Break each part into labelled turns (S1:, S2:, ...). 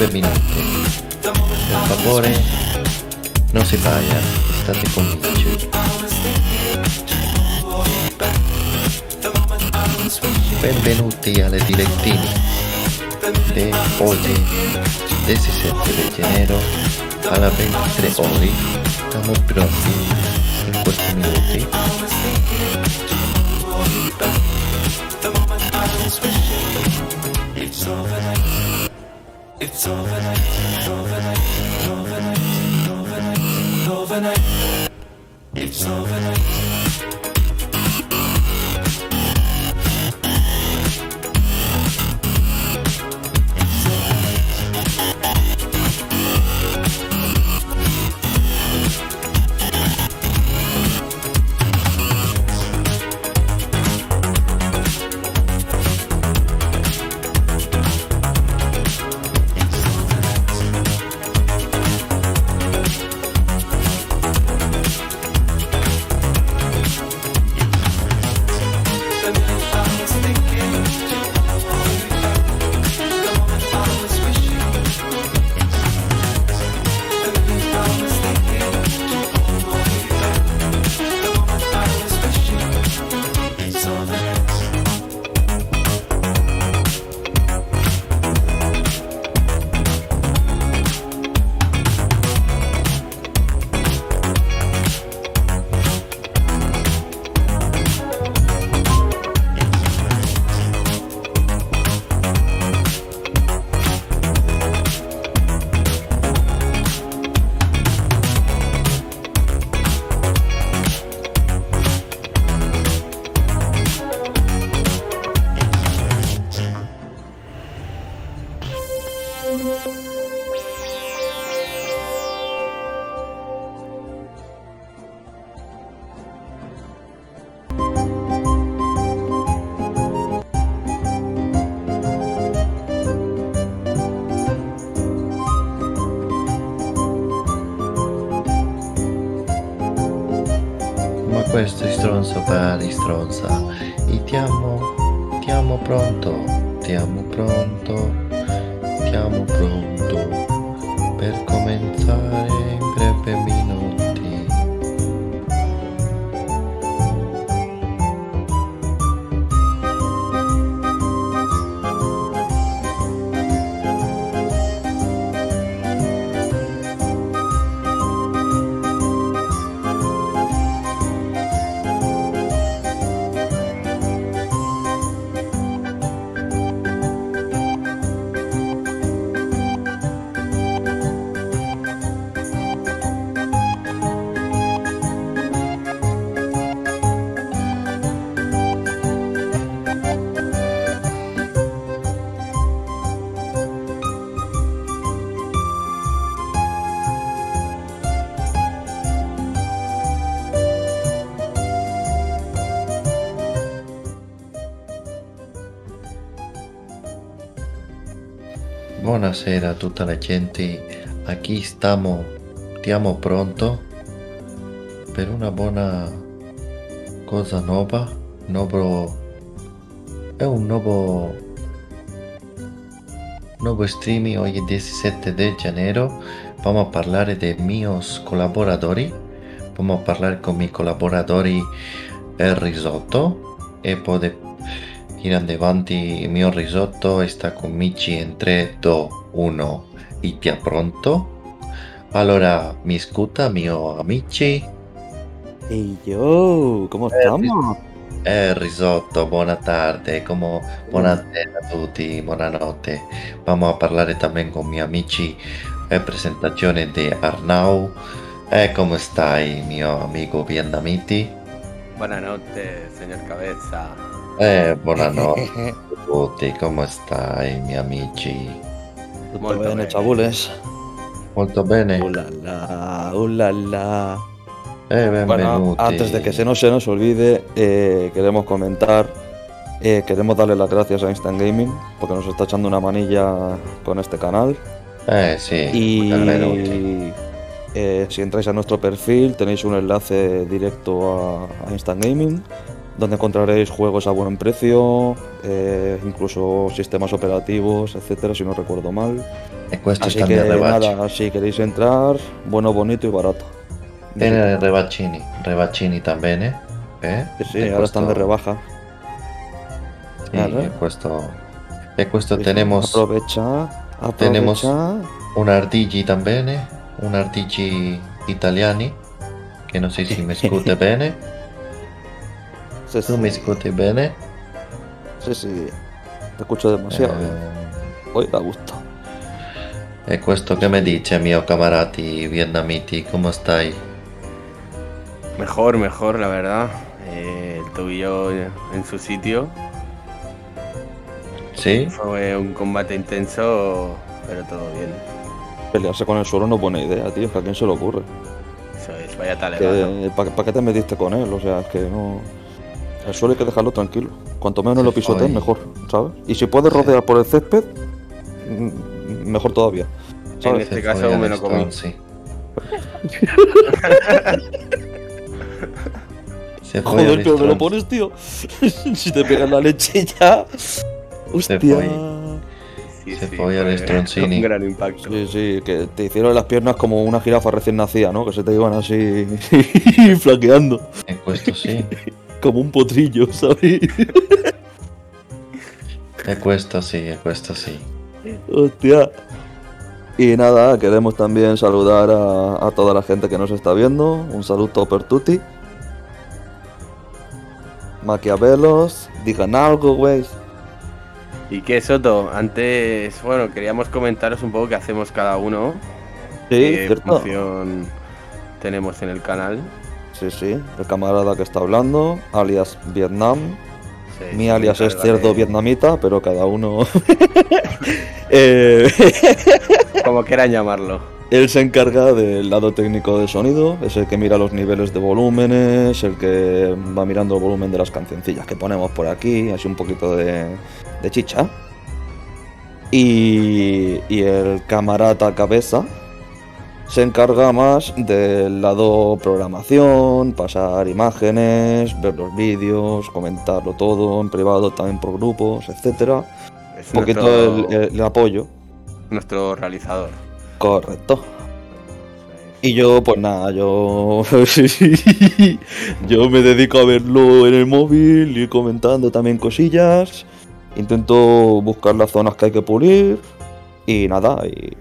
S1: in
S2: It's overnight.
S1: Buonasera a tutta la gente, aquí stiamo, stiamo pronto. Per una buona cosa nuova, nuovo, è un nuovo, nuovo streaming es 17 de enero, vamos a parlare dei miei collaboratori, vamos a parlare con i miei collaboratori el risotto e poi ir avanti il mio risotto sta con Michi in 3, 2, 1 e ti pronto? Allora, mi scuta mio amici?
S3: Hey yo, ¿cómo estamos?
S1: Eh, risotto, buona tarde, come buonasera a tutti, buonanotte. Vamos a parlare también con miei amici e presentazione di Arnau. E come stai, mio amico vietnamiti?
S4: Buonanotte, signor Cabeza.
S1: Eh, buonanotte a tutti, come stai, miei amici?
S3: Tutto
S4: Molto
S3: bene,
S4: bene.
S3: chabules.
S1: Molto bene?
S3: Uh la la, uh la.
S1: Eh,
S3: Bueno,
S1: benvenuti.
S3: antes de que se no se nos olvide, eh, queremos comentar, eh, queremos darle las gracias a Instant Gaming porque nos está echando una manilla con este canal.
S1: Eh, sì,
S3: Y eh, si entráis a nuestro perfil tenéis un enlace directo a, a Instant Gaming donde encontraréis juegos a buen precio, eh, incluso sistemas operativos, etcétera, si no recuerdo mal. Así que
S1: rebacci.
S3: nada, si queréis entrar, bueno, bonito y barato.
S1: Tiene rebaccini, rebaccini también, ¿eh? ¿Eh?
S3: Sí, sí, ahora están de rebaja.
S1: Sì,
S3: Guarda.
S1: e questo, e questo
S3: Sí, sí,
S1: tenemos
S3: Aprovecha,
S1: tenemos-
S3: aprovecha.
S1: un Ardigi también, ¿eh? un Ardigi italiani, che non so se mi scuote bene.
S3: Sí, sí,
S1: scuoti bene.
S3: sí, sí. Te escucho demasiado.
S1: Eh,
S3: Hoy da gusto.
S1: e questo che mi dice, mio camarati vietnamiti, come stai?
S4: Mejor, mejor, la verdad. Eh, el tobillo en su sitio.
S1: Sì?
S4: Fue un combate intenso, pero todo bien.
S3: Pelearse con el suelo no es buena idea, tío. Es que a quién se le ocurre.
S4: Eso es, vaya talegado.
S3: ¿Para qué te metiste con él? O sea, es que no. El suelo hay que dejarlo tranquilo. Cuanto menos lo pisotees,
S1: Ay.
S3: mejor, ¿sabes? Y si puedes rodear por el césped, mm, mejor todavía.
S4: En este
S1: Se
S4: caso me lo comí.
S1: Se
S3: Joder, pero me lo pones, tío. si te pegas la leche ya. Hostia.
S4: Sí,
S1: Se
S4: sí,
S1: fue a
S4: fue
S1: Stroncini.
S4: Un gran impacto.
S3: Sí, sí, que te hicieron las piernas como una jirafa recién nacida, ¿no? Que se te iban así flaqueando.
S1: E questo sì.
S3: Como un potrillo, ¿sabes?
S1: E questo sì, e questo sì.
S3: Hostia. Y nada, queremos también saludar a, a toda la gente que nos está viendo. Un saludo per tutti. Maquiavelos, digan algo, güey.
S4: ¿Y qué, Soto? Antes, bueno, queríamos comentaros un poco qué hacemos cada uno.
S3: Sí,
S4: qué
S3: cierto.
S4: función tenemos en el canal.
S3: Sí, sí, el camarada que está hablando, alias Vietnam.
S4: Sí,
S3: Mi alias es cerdo
S4: de-
S3: vietnamita, pero cada uno. Eh,
S4: Como quieran llamarlo.
S3: Él se encarga del lado técnico del sonido, es el que mira los niveles de volúmenes, el que va mirando el volumen de las cancioncillas que ponemos por aquí, así un poquito de, de chicha. Y, y el camarata cabeza se encarga más del lado programación, pasar imágenes, ver los vídeos, comentarlo todo en privado, también por grupos, etcétera.
S4: Es
S3: Un poquito
S4: nuestro,
S3: el- el apoyo.
S4: nuestro realizador.
S3: Correcto. Y yo, pues nada, yo. yo me dedico a verlo en el móvil y comentando también cosillas. Intento buscar las zonas que hay que pulir. Y nada, y,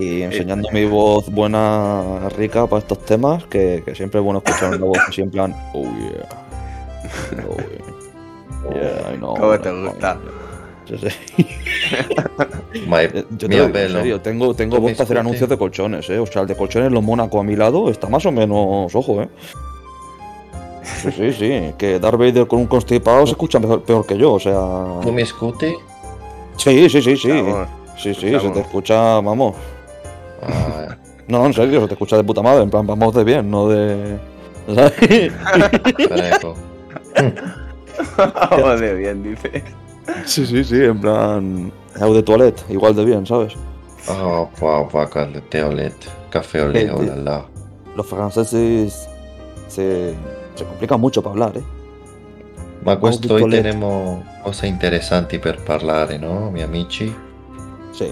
S3: y enseñando mi voz buena, rica para estos temas, que, que siempre es bueno escuchar una voz así en plan. Oh yeah. Oh yeah. Yeah, I know.
S4: ¿Cómo te gusta?
S3: Sí.
S1: Ma
S3: Eh, Yo te digo en serio, tengo, tengo
S1: ¿Tú me
S3: voz para hacer anuncios de colchones, ¿eh? O sea, el de colchones los Mónaco a mi lado está más o menos, ojo, ¿eh? Sí, sí, sí. Que Darth Vader con un constipado se escucha mejor, peor que yo, o sea...
S1: Tu mi scuti?
S3: Sí, sí, sí, sí.
S4: Vamos,
S3: Sí, sí, se te escucha, vamos.
S1: Ah,
S3: No, en serio, se te escucha de puta madre, en plan, vamos de bien, no de... ¿Sabes?
S4: Vamos de bien, dice.
S3: Sí, sí, sí, en plan... Eau de toilette, igual de bien, ¿sabes?
S1: Oh, wow, wow, quando te ho letto. Caffè o leo,
S3: Eh. Los franceses se, se complican mucho para hablar, ¿eh?
S1: Ma questo hoy tenemos cose interessanti per parlare, no, miei amici?
S3: Sí.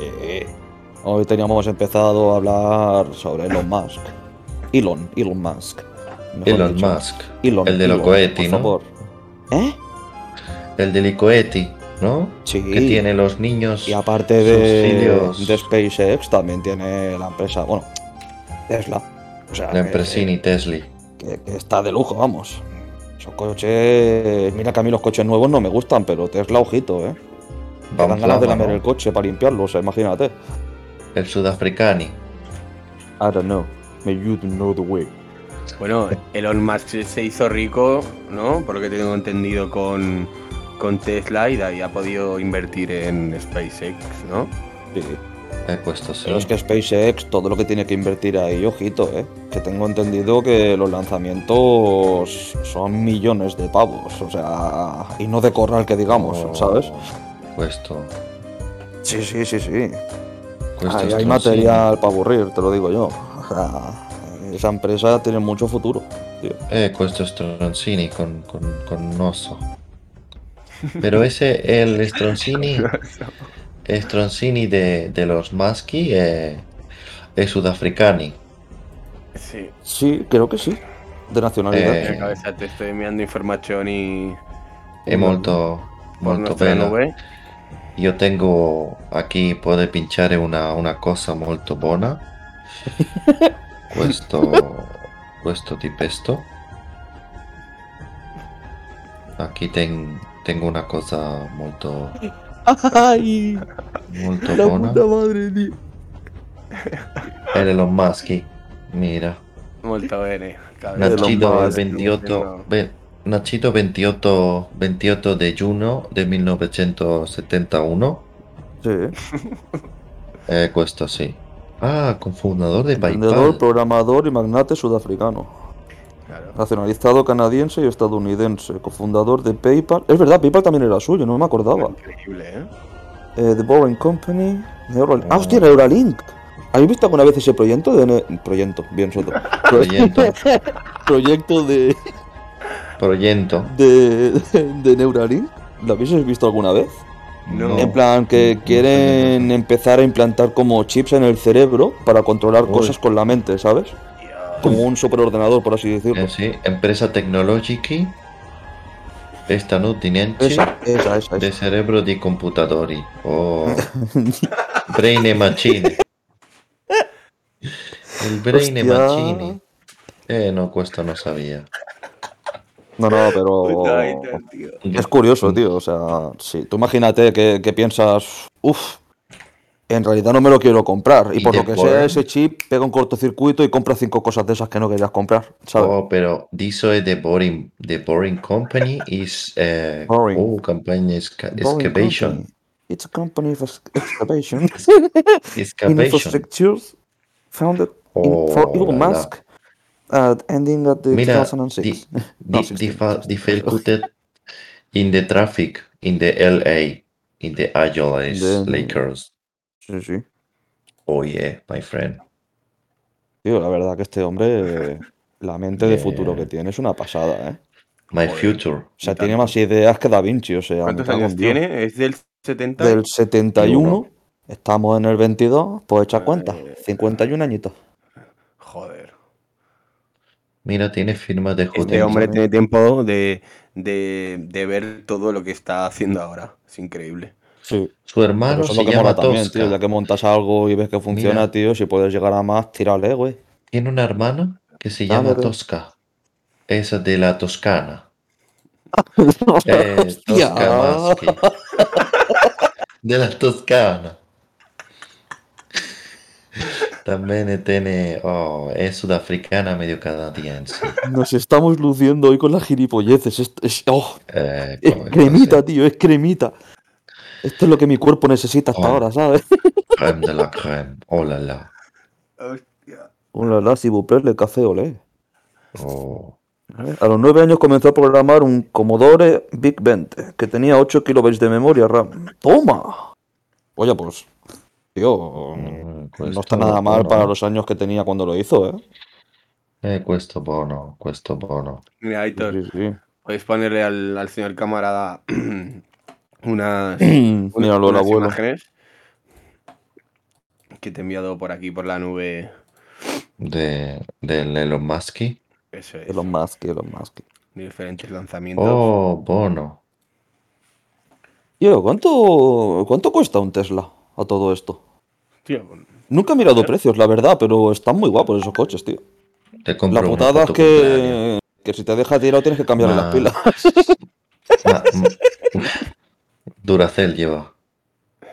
S3: Hoy teníamos empezado a hablar sobre Elon Musk. Elon, Elon Musk.
S1: Elon
S3: dicho.
S1: Musk,
S3: Elon,
S1: el de los
S3: por
S1: ¿no?
S3: favor. ¿Eh?
S1: el de Licoeti, ¿no?
S3: Sí.
S1: Que tiene los niños
S3: Y aparte de, de SpaceX, también tiene la empresa, bueno, Tesla. O sea,
S1: La empresini Tesla.
S3: que, que está de lujo, vamos. Esos coches. Mira que a mí los coches nuevos no me gustan, pero Tesla, ojito, ¿eh? Me dan ganas de lamer el coche para limpiarlo, o sea, imagínate.
S1: El sudafricani.
S3: I don't know. May you know the way.
S4: Bueno, Elon Musk se hizo rico, ¿no? Por lo que tengo entendido con, con Tesla y de ahí ha podido invertir en SpaceX, ¿no?
S3: Sí.
S1: Eh, questo sì.
S3: Pero es que SpaceX, todo lo que tiene que invertir ahí, ojito, ¿eh? Que tengo entendido que los lanzamientos son millones de pavos, o sea, y no de corral que digamos,
S1: Oh,
S3: ¿sabes?
S1: Questo.
S3: Sí, sí, sí, sí. Ahí hay
S1: stroncino.
S3: material para aburrir, te lo digo yo. O sea, esa empresa tiene mucho futuro. tío.
S1: Eh, questo stronzini con, con, con un oso. Pero ese, el stronzini, stronzini de, de los maschi è, è sudafricani.
S4: Sì.
S3: Sí, creo que sí. De nacionalidad.
S1: Eh,
S4: Ecco, esatto, sto inviando informazioni
S1: È molto,
S4: por
S1: molto
S4: nuestra
S1: bella. Io tengo aquí, puede pinchare una, una cosa molto buona. Questo, questo di pesto. Aquí ten- tengo una cosa molto,
S3: ¡Ay!
S1: molto
S3: La
S1: buona.
S3: puta madre,
S1: Elon Musk. Mira.
S4: Molto bene.
S1: Nacido el
S3: Musk,
S1: 28, ve- nacido 28, 28 de junio de 1971.
S3: Sí.
S1: Eh, questo sì. Ah, cofundador de
S3: Emprendedor,
S1: PayPal.
S3: programador y magnate sudafricano.
S4: Claro.
S3: Nacionalizado canadiense y estadounidense. Cofundador de PayPal. Es verdad, PayPal también era suyo, no me acordaba.
S4: Increíble, ¿eh?
S3: Eh, The Boring Company. Neuralink.
S1: Oh.
S3: ¡Ah, hostia, Neuralink! ¿Habéis visto alguna vez ese proyecto de... Ne- proyecto, bien soto.
S1: Proyecto.
S3: proyecto de,
S1: Proyecto.
S3: de, de Neuralink? ¿Lo habéis visto alguna vez?
S4: No.
S3: En plan, que quieren empezar a implantar como chips en el cerebro para controlar
S1: Uy.
S3: cosas con la mente, ¿sabes? Como un superordenador, por así decirlo.
S1: Eh, sì, empresa tecnologica statunitense
S3: Esa, esa, esa.
S1: de cerebro di computatori. Oh. Brain e Machine. Il Brain e. Machine. Eh, no, questo no sabía.
S3: No, no, pero... Es curioso, tío. O sea, sí. Tú imagínate que, que piensas, uff, en realidad no me lo quiero comprar. Y
S1: Y
S3: por lo que sea, ese chip pega un cortocircuito y compra cinco cosas de esas que no querías comprar, ¿sabes?
S1: Oh, pero diso è The Boring, The Boring Company is eh,
S3: Boring.
S1: Oh, esca-
S3: Boring
S1: excavation.
S3: company. It's a company of ex- excavation.
S1: Excavation.
S3: Infrastructures founded in, for
S1: Oh,
S3: Elon. Musk at ending at the
S1: Mira,
S3: 2006.
S1: di,
S3: No,
S1: di,
S3: 16,
S1: di, fa,
S3: 16.
S1: di failcuted in the traffic in the LA, in the Angeles
S3: The-
S1: Lakers.
S3: Sí, sí.
S1: Oh yeah, my friend.
S3: Tío, la verdad que este hombre, la mente de
S1: Yeah.
S3: futuro que tiene es una pasada, ¿eh?
S1: My
S4: Joder.
S1: future.
S3: O sea, tiene más ideas que Da Vinci, o sea,
S4: ¿Cuántos años tiene? ¿Es del 70?
S3: Del 71, estamos en el 22, pues echa cuenta, 51 añitos.
S4: Joder.
S1: Mira, tiene firma de
S4: Este hombre
S3: ¿sabes?
S4: tiene tiempo de, de, de ver todo lo que está haciendo ahora. Es increíble.
S3: Sí,
S1: Su hermano se
S3: que
S1: llama
S3: también,
S1: Tosca.
S3: tío, ya que montas algo y ves que funciona,
S1: Mira.
S3: tío, si puedes llegar a más, tírale, güey.
S1: Tiene una hermana que se
S3: Ah,
S1: llama. Tosca. Esa de la Toscana. Eh. Tosca. De la Toscana. También tiene. Oh, es sudafricana medio canadiense.
S3: Nos estamos luciendo hoy con las gilipolleces. Es, es- oh,
S1: Eh,
S3: es cremita, tío, es cremita. Esto es lo que mi cuerpo necesita hasta
S1: Oh.
S3: ahora, ¿sabes?
S1: Crème de la crème. Oh la la.
S4: Hostia.
S3: Un la si vous plaît, le café olé.
S1: Oh.
S3: A los nueve años comenzó a programar un Commodore Big 20, que tenía 8 kilobytes de memoria RAM. ¡Toma! Oye, pues, tío,
S1: Mm,
S3: no está nada mal para los años que tenía cuando lo hizo, ¿eh?
S1: Eh, questo buono, questo buono.
S4: Mira, Aitor,
S3: Sí, sí.
S4: podéis ponerle al, al señor camarada unas,
S3: Míralo,
S4: unas
S3: abuelo.
S4: imágenes que te he enviado por aquí, por la nube.
S1: De, del Elon Musk.
S4: Eso es.
S3: Elon Musk, Elon Musk.
S4: de diferentes lanzamientos.
S1: Oh, buono.
S3: Tío, ¿cuánto, ¿cuánto cuesta un Tesla a todo esto?
S4: Tío,
S3: Nunca he mirado precios, la verdad, pero están muy guapos esos coches, tío.
S1: Te compro
S3: La putada es que, que si te deja tirado tienes que cambiarle
S1: Ma-
S3: las pilas.
S1: Ma- m- Duracell lleva.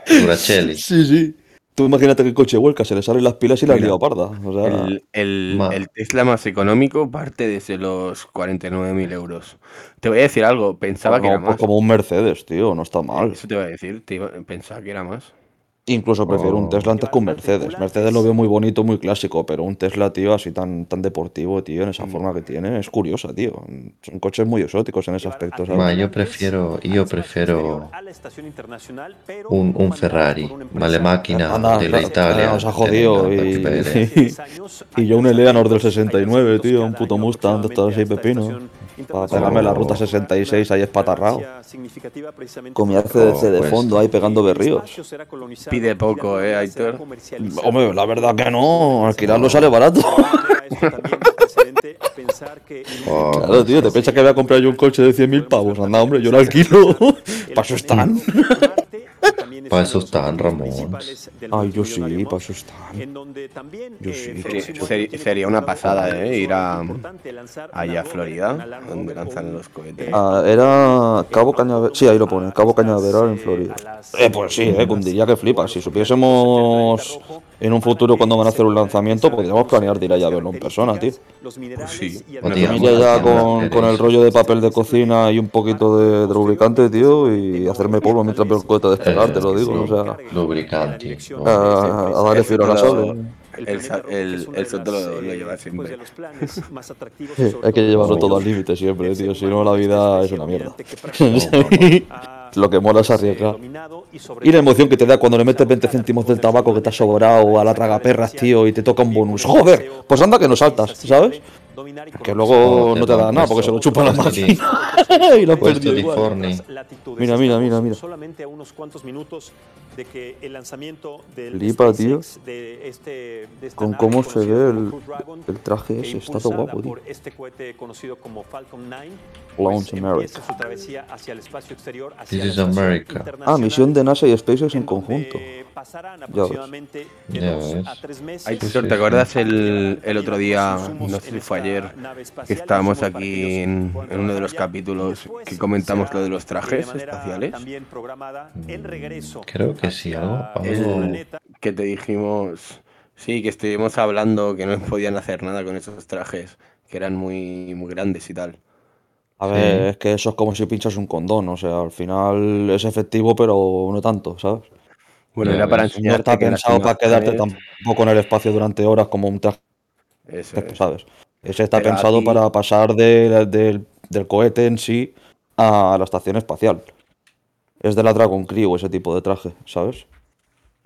S1: Duracelli.
S3: Sí, sí. Tú imagínate que el coche vuelca, se le salen las pilas y la liado parda. O sea,
S4: el, el- Tesla más económico parte desde los 49.000 euros. Te voy a decir algo, pensaba que
S3: no,
S4: era
S3: pues
S4: más.
S3: como un Mercedes, tío, no está mal.
S4: Eso te voy a decir, te iba- pensaba que era más.
S3: Incluso prefiero un
S1: Oh.
S3: Tesla antes que un Mercedes. Mercedes lo veo muy bonito, muy clásico, pero un Tesla, tío, así tan, tan deportivo, tío, en esa forma que tiene, es curiosa, tío. Son coches muy exóticos en ese aspecto,
S1: Ma,
S3: ¿sabes?
S1: yo prefiero, yo prefiero un, un Ferrari, ma le macchine
S3: Anda,
S1: della
S3: claro,
S1: Italia
S3: nos ha jodido y, y yo un Eleanor del 69, tío, un puto Mustang de estos seis pepinos. Para pegarme la ruta 66 ahí espatarrado. Con mi ACDC de
S1: pues.
S3: fondo ahí pegando berríos.
S4: Pide poco, ¿eh, Aitor?
S3: Hombre, la verdad que no, alquilarlo sale barato.
S1: Oh,
S3: Claro, tío, te piensas que voy a comprar yo un coche de 100.000 pavos. Anda, hombre, yo lo alquilo. Para eso están.
S1: Pa' eso están, Ramón.
S3: Ay, yo sí, pa' eso están. Yo sí.
S4: Sería, una pasada, ¿eh? Ir a, allá a Florida, donde lanzan los cohetes.
S3: Ah, era Cabo Cañaveral. Sí, ahí lo pone, Cabo Cañaveral en Florida. Eh, pues sí, eh, diría que flipa. Si supiésemos en un futuro cuando van a hacer un lanzamiento, podríamos planear de ir allá a verlo en persona, tío.
S4: sí.
S1: Podríamos.
S3: Ir allá
S1: hacer
S3: con, el rollo de papel de cocina y un poquito de, de lubricante, tío, y hacerme polvo mientras veo el cohete despegar, te lo digo. O sea,
S1: Lubricanti.
S3: a, a darle filo a.
S4: El, el, el Soto lo, lo lleva siempre.
S3: Hay que llevarlo todo al límite siempre, tío. Si no, la vida es una mierda. Lo que mola es arriesgar. Y la emoción que te da cuando le metes 20 céntimos del tabaco que te ha sobrado a la tragaperras, tío, y te toca un bonus. ¡Joder! Pues anda que no saltas, ¿sabes? Que luego no te da nada porque se lo chupan la
S1: Puesto
S3: máquina. y lo. Mira, mira, mira, mira.
S5: Solamente a unos cuantos minutos de que el lanzamiento del
S3: Flipa, tío.
S5: De este, de esta
S3: Con
S5: nave
S3: cómo se ve el, el traje ese. Está todo guapo, tío.
S5: este cohete conocido como Falcon 9,
S3: Launch
S5: pues,
S3: America.
S5: empieza su travesía hacia el espacio exterior, hacia
S1: This is America.
S3: Ah, misión de NASA y SpaceX en conjunto.
S5: pasarán aproximadamente
S1: Ya ves.
S5: a tres meses.
S4: Aitor,
S1: sí,
S4: ¿te acuerdas el, el otro día, no sé si
S5: en
S4: fue ayer, estábamos aquí en, en uno de los capítulos que comentamos lo de los trajes espaciales?
S5: Regreso.
S1: Creo que sí, algo-
S5: el.
S4: Que te dijimos, sí, que estuvimos hablando que no podían hacer nada con esos trajes, que eran muy, muy grandes y tal.
S3: A
S1: Sí.
S3: ver, es que eso es como si pinchas un condón, o sea, al final es efectivo, pero no tanto, ¿sabes?
S4: Bueno, era para
S1: ves.
S3: No está pensado para quedarte tampoco en el espacio durante horas como un traje,
S4: Eso es.
S3: ¿sabes? Ese está
S4: Pero
S3: pensado para pasar de- del- del cohete en sí a la estación espacial. Es de la Dragon Crew ese tipo de traje, ¿sabes?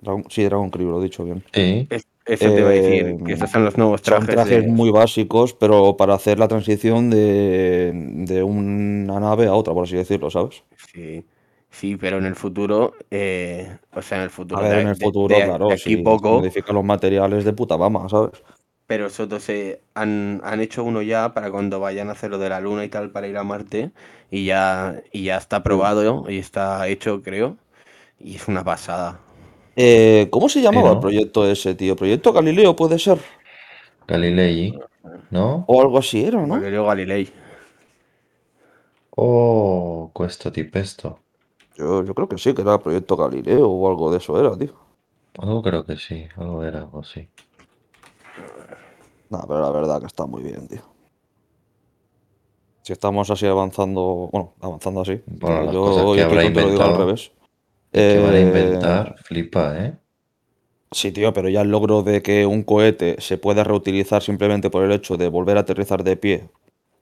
S3: Dragon- sí, Dragon Crew, lo he dicho bien.
S1: Sí.
S4: Es- Eso te iba a decir,
S3: Eh,
S4: que estos son los nuevos
S3: Son
S4: trajes.
S3: trajes
S4: de-
S3: muy básicos, pero para hacer la transición de, de una nave a otra, por así decirlo, ¿sabes?
S4: Sí, sí, pero en el futuro, eh, o sea, en el futuro,
S3: A ver,
S4: de-
S3: en el futuro,
S4: de-
S3: claro,
S4: de aquí
S3: si
S4: poco,
S3: modifican los materiales de puta mama, ¿sabes?
S4: Pero Soto se han, han hecho uno ya para cuando vayan a hacer lo de la luna y tal para ir a Marte y ya, y ya está aprobado y está hecho, creo, y es una pasada.
S3: Eh, ¿cómo se llamaba el proyecto ese, tío? ¿Proyecto Galileo puede ser?
S1: Galilei, ¿no?
S3: O algo así era, ¿no?
S4: Galileo Galilei.
S1: Oh, questo di pesto.
S3: Yo, yo creo que sí, que era Proyecto Galileo o algo de eso era, tío.
S1: Algo creo que sí, algo era algo así.
S3: No, pero la verdad que está muy bien, tío. Si estamos así avanzando, bueno, avanzando así.
S1: Bueno, las
S3: yo
S1: cosas que
S3: hoy
S1: habrá
S3: te lo digo al revés.
S1: Que van a
S3: Eh,
S1: inventar, flipa, ¿eh?
S3: Sí, tío, pero ya el logro de que un cohete se pueda reutilizar simplemente por el hecho de volver a aterrizar de pie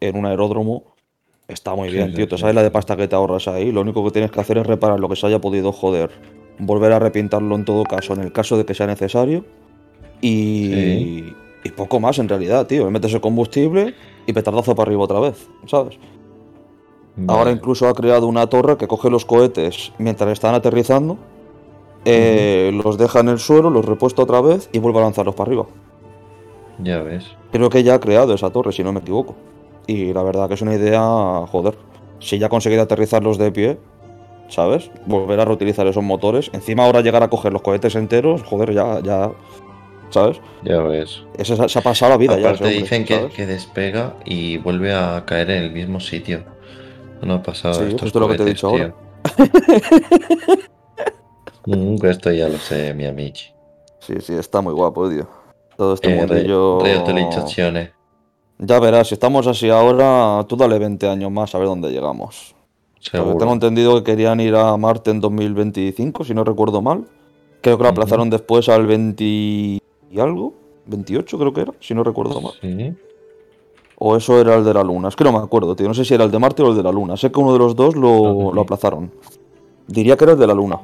S3: en un aeródromo está muy
S1: Sí,
S3: bien,
S1: sí,
S3: tío. ¿Tú
S1: sí,
S3: sabes la de pasta que te ahorras ahí? Lo único que tienes que hacer es reparar lo que se haya podido joder, volver a repintarlo en todo caso, en el caso de que sea necesario, y,
S1: Sí.
S3: Y poco más en realidad, tío. Le metes el combustible y petardazo para arriba otra vez, ¿sabes? Ahora incluso ha creado una torre que coge los cohetes mientras están aterrizando, eh, los deja en el suelo, los repuesta otra vez y vuelve a lanzarlos para arriba.
S1: Ya ves.
S3: Creo que ya ha creado esa torre, si no me equivoco. Y la verdad que es una idea, joder. Si ya ha conseguido aterrizarlos de pie, ¿sabes? Volver a reutilizar esos motores. Encima ahora llegar a coger los cohetes enteros, joder, ya, ya, ¿sabes?
S1: Ya ves.
S3: Ese se, se ha pasado la vida ya. ese
S1: Aparte dicen que, despega y vuelve a caer en el mismo sitio. No ha pasado
S3: Sí,
S1: estos
S3: justo lo que te he dicho
S1: tío. Mm, esto ya lo sé, mi amici.
S3: Sí, sí, está muy guapo, tío. Todo este
S1: Eh,
S3: mundillo... Ya verás, si estamos así ahora, tú dale 20 años más a ver dónde llegamos. Porque tengo entendido que querían ir a Marte en 2025, si no recuerdo mal. Creo que lo aplazaron después al 20 y algo. 28 creo que era, si no recuerdo mal.
S6: Sí.
S3: O eso era el de la luna. Es que no me acuerdo, tío. No sé si era el de Marte o el de la luna. Sé que uno de los dos lo, lo aplazaron. Diría que era el de la luna.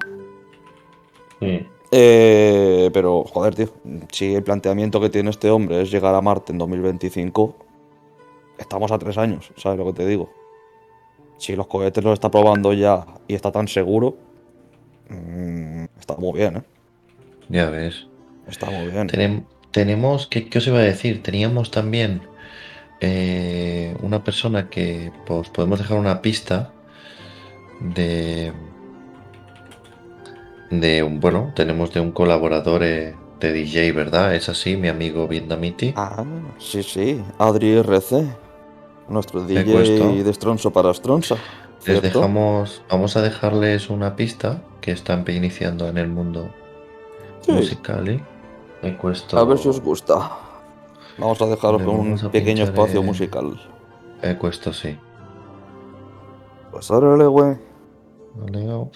S6: Sí.
S3: Eh, pero, joder, tío. Si el planteamiento que tiene este hombre es llegar a Marte en 2025, estamos a tres años, ¿sabes lo que te digo? Si los cohetes los está probando ya y está tan seguro, mm, está muy bien, ¿eh?
S6: Ya ves.
S3: Está muy bien.
S6: Tenem- tenemos, ¿qué, qué os iba a decir? Teníamos también eh, una persona que pues, podemos dejar una pista de, de un, bueno, tenemos de un colaborador eh, de DJ, ¿verdad? Es así, mi amigo Vietnamiti.
S3: Ah, sí, sí. Adri RC. Nuestro DJ
S6: cuesta.
S3: de Stronzo para Stronza.
S6: Les dejamos, vamos a dejarles una pista que están iniciando en el mundo
S3: Sí.
S6: musical. ¿eh?
S3: A ver si os gusta. Vamos a dejaros con un pequeño espacio musical.
S6: Me cuesta, sí.
S3: Pues órale, güey.
S6: Vale,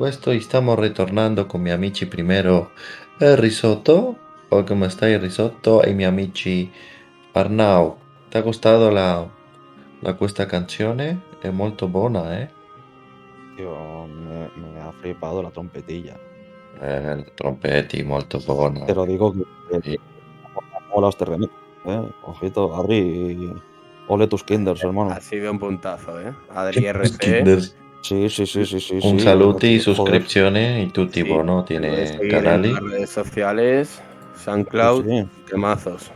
S1: questo stiamo ritornando con i miei amici primero il risotto, o come sta il risotto, e i miei amici Arnau. ¿Te ha gustado la, la questa canzone? È molto buona, eh?
S3: Tío, me, me ha flipado la trompetilla.
S1: Eh, trompetti, molto buona.
S3: Pero digo que,
S1: Sí.
S3: que mola este remix, ¿eh? Ojito, Adri. Ole tus kinders, hermano.
S4: Ha sido un puntazo, ¿eh? Adri RC.
S3: Sí, sí, sí, sí, sí.
S1: Un
S3: sí,
S1: saluti,
S3: joder.
S1: suscripzione y
S4: Sí,
S1: buono,
S4: puedes
S1: tiene.
S4: En las redes sociales, SoundCloud,
S3: Sí,
S4: temazos.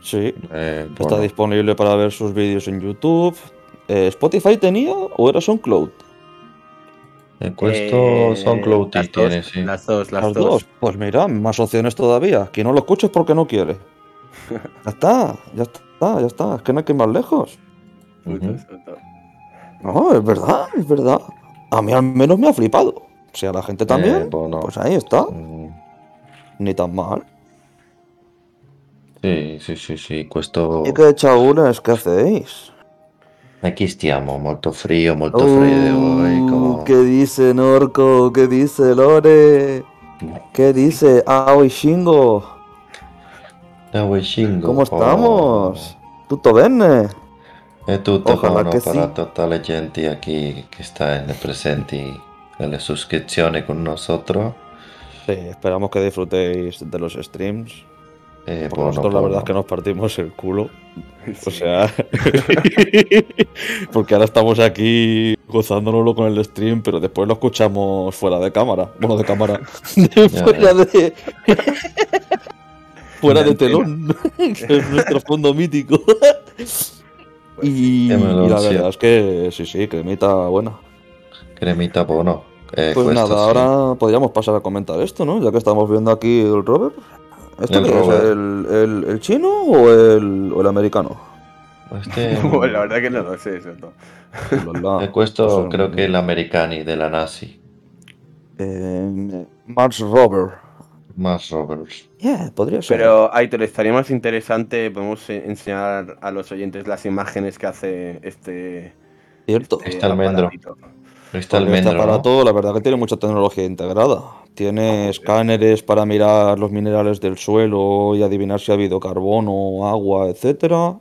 S3: sí.
S1: Eh,
S3: Está disponible para ver sus vídeos en YouTube. Eh, ¿Spotify tenía o era SoundCloud?
S1: E questo
S4: Eh,
S1: SoundCloud
S4: las
S1: tiene,
S4: dos,
S1: sì.
S4: Las dos, las,
S3: Las
S4: dos.
S3: dos. Pues mira, más opciones todavía. Quien no lo escuche es porque no quiere. Ya está, ya está, ya está. Es que no hay que ir más lejos.
S4: Puto,
S1: Ujú.
S3: No, es verdad, es verdad. A mí al menos me ha flipado. Si a la gente también,
S1: Eh, bueno.
S3: pues ahí está.
S1: Mm,
S3: Ni tan mal.
S1: Sì, sì, sì, sì, questo...
S3: ¿Y qué chabules? ¿Qué hacéis?
S1: Aquí stiamo, molto frío, molto freddo hoy, como...
S3: Uh, ¿Qué dice Norco? ¿Qué dice Lore? ¿Qué dice Aoi Shingo?
S1: Da Shingo.
S3: ¿Cómo estamos? ¿Tutto bene?
S1: È tutto
S3: Ojalá
S1: buono per
S3: sì.
S1: la gente qui che sta presenti nelle suscrizioni con nosotros.
S3: Sí, esperamos que disfrutéis de los streams.
S1: Eh,
S3: Porque nosotros la verdad es que nos partimos el culo. O sea, porque ahora estamos aquí gozándonoslo con el stream, pero después lo escuchamos fuera de cámara. Bueno, de cámara. fuera de. fuera de telón. que es nuestro fondo mítico. Y,
S1: Qué
S3: y la verdad es que sí, sí, cremita buena.
S1: Cremita buono. Eh,
S3: Pues nada, ahora podríamos pasar a comentar esto, ¿no? Ya que estamos viendo aquí el Robert. ¿Esto
S1: El
S3: qué es?
S1: Robert.
S3: ¿El, el- el chino o el, o el americano?
S1: Este-
S4: Bueno, la verdad que no lo sé eso.
S1: Eh, questo
S3: Pues,
S1: credo che gli americani della Nasi.
S3: Eh, Mars Rover.
S1: Más Roberts.
S3: Yeah, podría ser.
S4: Pero, Aitor, estaría más interesante, podemos eh, enseñar a los oyentes las imágenes que hace este,
S3: Cierto.
S4: este
S1: Está almendro.
S3: este
S1: almendro, ¿no?
S3: aparato, la verdad que tiene mucha tecnología integrada. Tiene escáneres para mirar los minerales del suelo y adivinar si ha habido carbono, agua, etcétera.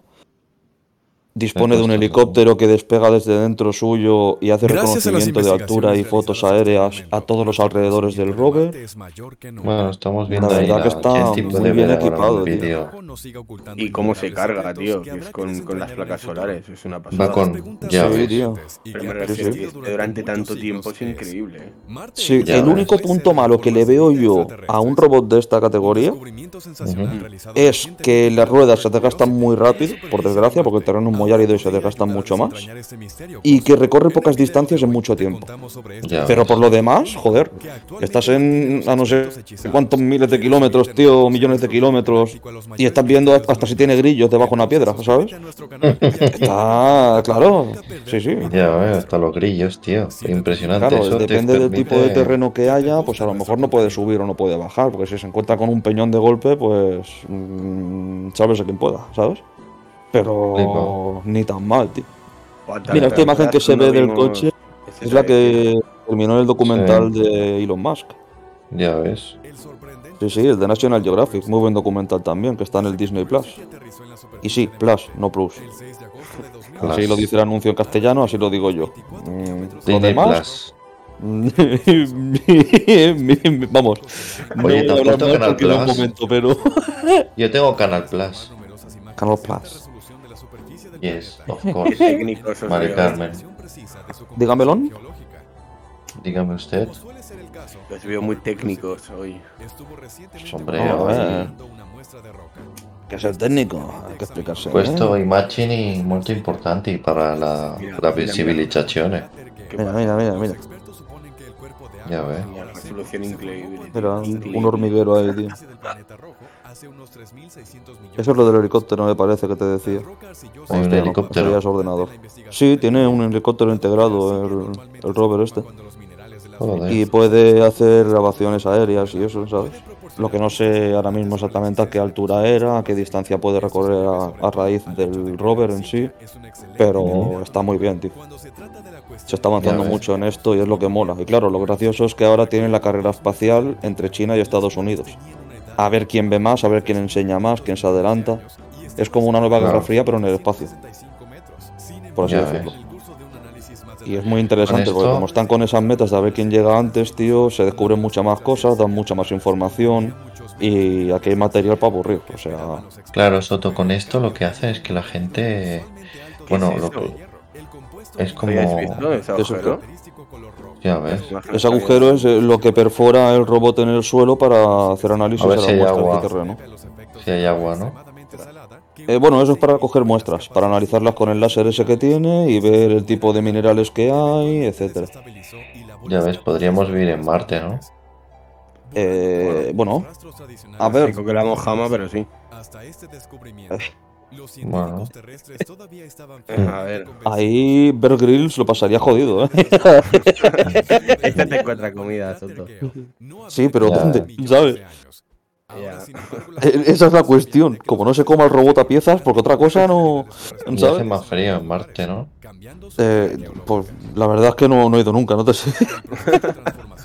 S3: Dispone de un helicóptero que despega desde dentro suyo y hace reconocimiento de altura y fotos aéreas a todos los alrededores del rover.
S7: Marte es mayor que nunca.
S1: Bueno, estamos viendo
S3: La
S1: ahí
S3: verdad que está muy bien equipado, tío.
S4: Y cómo se carga, tío, que es con, con las placas solares, es una pasada.
S1: Va con
S3: Sí,
S1: llaves.
S3: tío.
S4: Pero me refiero que esté durante tanto tiempo es increíble. ¿eh?
S3: Sí,
S1: Ya
S3: el
S1: ves.
S3: único punto malo que le veo yo a un robot de esta categoría es que las ruedas se desgastan muy rápido, por desgracia, porque el terreno es muy árido y se desgastan mucho más. Y que recorre pocas distancias en mucho tiempo.
S1: Ya
S3: Pero por lo demás, joder, estás en a no sé cuántos miles de kilómetros, tío, millones de kilómetros, y estás viendo hasta si tiene grillos debajo de una piedra, ¿sabes? Está claro, sí, sí.
S1: Ya ves, hasta los grillos, tío. Impresionante.
S3: Claro,
S1: Eso
S3: depende del tipo de terreno que haya, pues a lo mejor no puede subir o no puede bajar, porque si se encuentra con un peñón de golpe, pues mm, sabes a quién pueda, ¿sabes? Pero
S1: Flipa.
S3: ni tan mal, tío. Mira, esta imagen que se ve del coche es la que terminó en el documental de Elon Musk.
S1: Ya ves.
S3: Sí, sí, el de National Geographic, muy buen documental también, que está en el Disney Plus. Y sí, Plus, no Plus. Así lo dice el anuncio en castellano, así lo digo yo. Lo
S1: Disney
S3: demás,
S1: Plus.
S3: Vamos.
S1: Oye,
S3: no
S1: ¿te
S3: voy a
S1: has puesto
S3: hablar
S1: Canal
S3: porque de un
S1: Plus?
S3: momento, pero.
S1: Yo tengo Canal Plus.
S3: Canal Plus.
S1: Yes, of course. Mari. Carmen,
S3: Dígamelo.
S1: dígame usted.
S4: Los veo muy técnicos hoy.
S1: Hombre, hoy-
S3: eh. Que es el técnico, hay que explicarse. ¿eh?
S1: Questo immagini molto importanti per la,
S4: Mira,
S1: la.
S4: Qué
S3: Mira, mira, mira, mira.
S1: Ya ves.
S4: Mira, resolución increíble.
S3: Mira,
S4: Increíble.
S3: un hormiguero ahí, tío. Eso es lo del helicóptero, me parece que te decía.
S1: Un
S3: no,
S1: helicóptero.
S3: es ordenador. Sí, tiene un helicóptero integrado, el, el rover este.
S1: Joder.
S3: Y puede hacer grabaciones aéreas y eso, ¿sabes? Lo que no sé ahora mismo exactamente a qué altura era, a qué distancia puede recorrer a, a raíz del rover en sí, pero está muy bien, tío. Se está avanzando mucho en esto y es lo que mola. Y claro, lo gracioso es que ahora tienen la carrera espacial entre China y Estados Unidos. A ver quién ve más, a ver quién enseña más, quién se adelanta. Es como una nueva
S1: Claro.
S3: Guerra Fría, pero en el espacio. Por así
S1: Ya
S3: decirlo.
S1: ves.
S3: Y es muy interesante porque como están con esas metas de a ver quién llega antes, tío, se descubren muchas más cosas, dan mucha más información y aquí hay material para aburrir. O sea,
S1: Claro, Soto, con esto lo que hace es que la gente. Bueno,
S4: es
S1: lo que. Es como.
S4: ¿Habíais visto ese
S3: ¿Qué es?
S1: Ya ves.
S3: ese agujero es eh, lo que perfora el robot en el suelo para hacer análisis
S1: A ver
S3: de
S1: si hay
S3: la muestra
S1: agua.
S3: del terreno.
S1: Si hay agua, ¿no?
S3: Eh, bueno, eso es para coger muestras, para analizarlas con el láser ese que tiene y ver el tipo de minerales que hay, etcétera.
S1: Ya ves, podríamos vivir en Marte, ¿no?
S3: Eh, bueno, a ver,
S4: que la mojama, pero sí.
S1: Bueno.
S4: A ver.
S3: ahí Bear Grylls lo pasaría jodido, ¿eh?
S4: Esta te encuentra comida, Soto.
S3: Sí, pero
S1: Ya.
S3: ¿dónde? ¿Sabes? Eh, Esa es la cuestión. Como no se coma el robot a piezas, porque otra cosa no.
S1: Y hace
S3: ¿Sabes?
S1: más frío en Marte, ¿no?
S3: Eh, pues la verdad es que no, no he ido nunca, no te sé.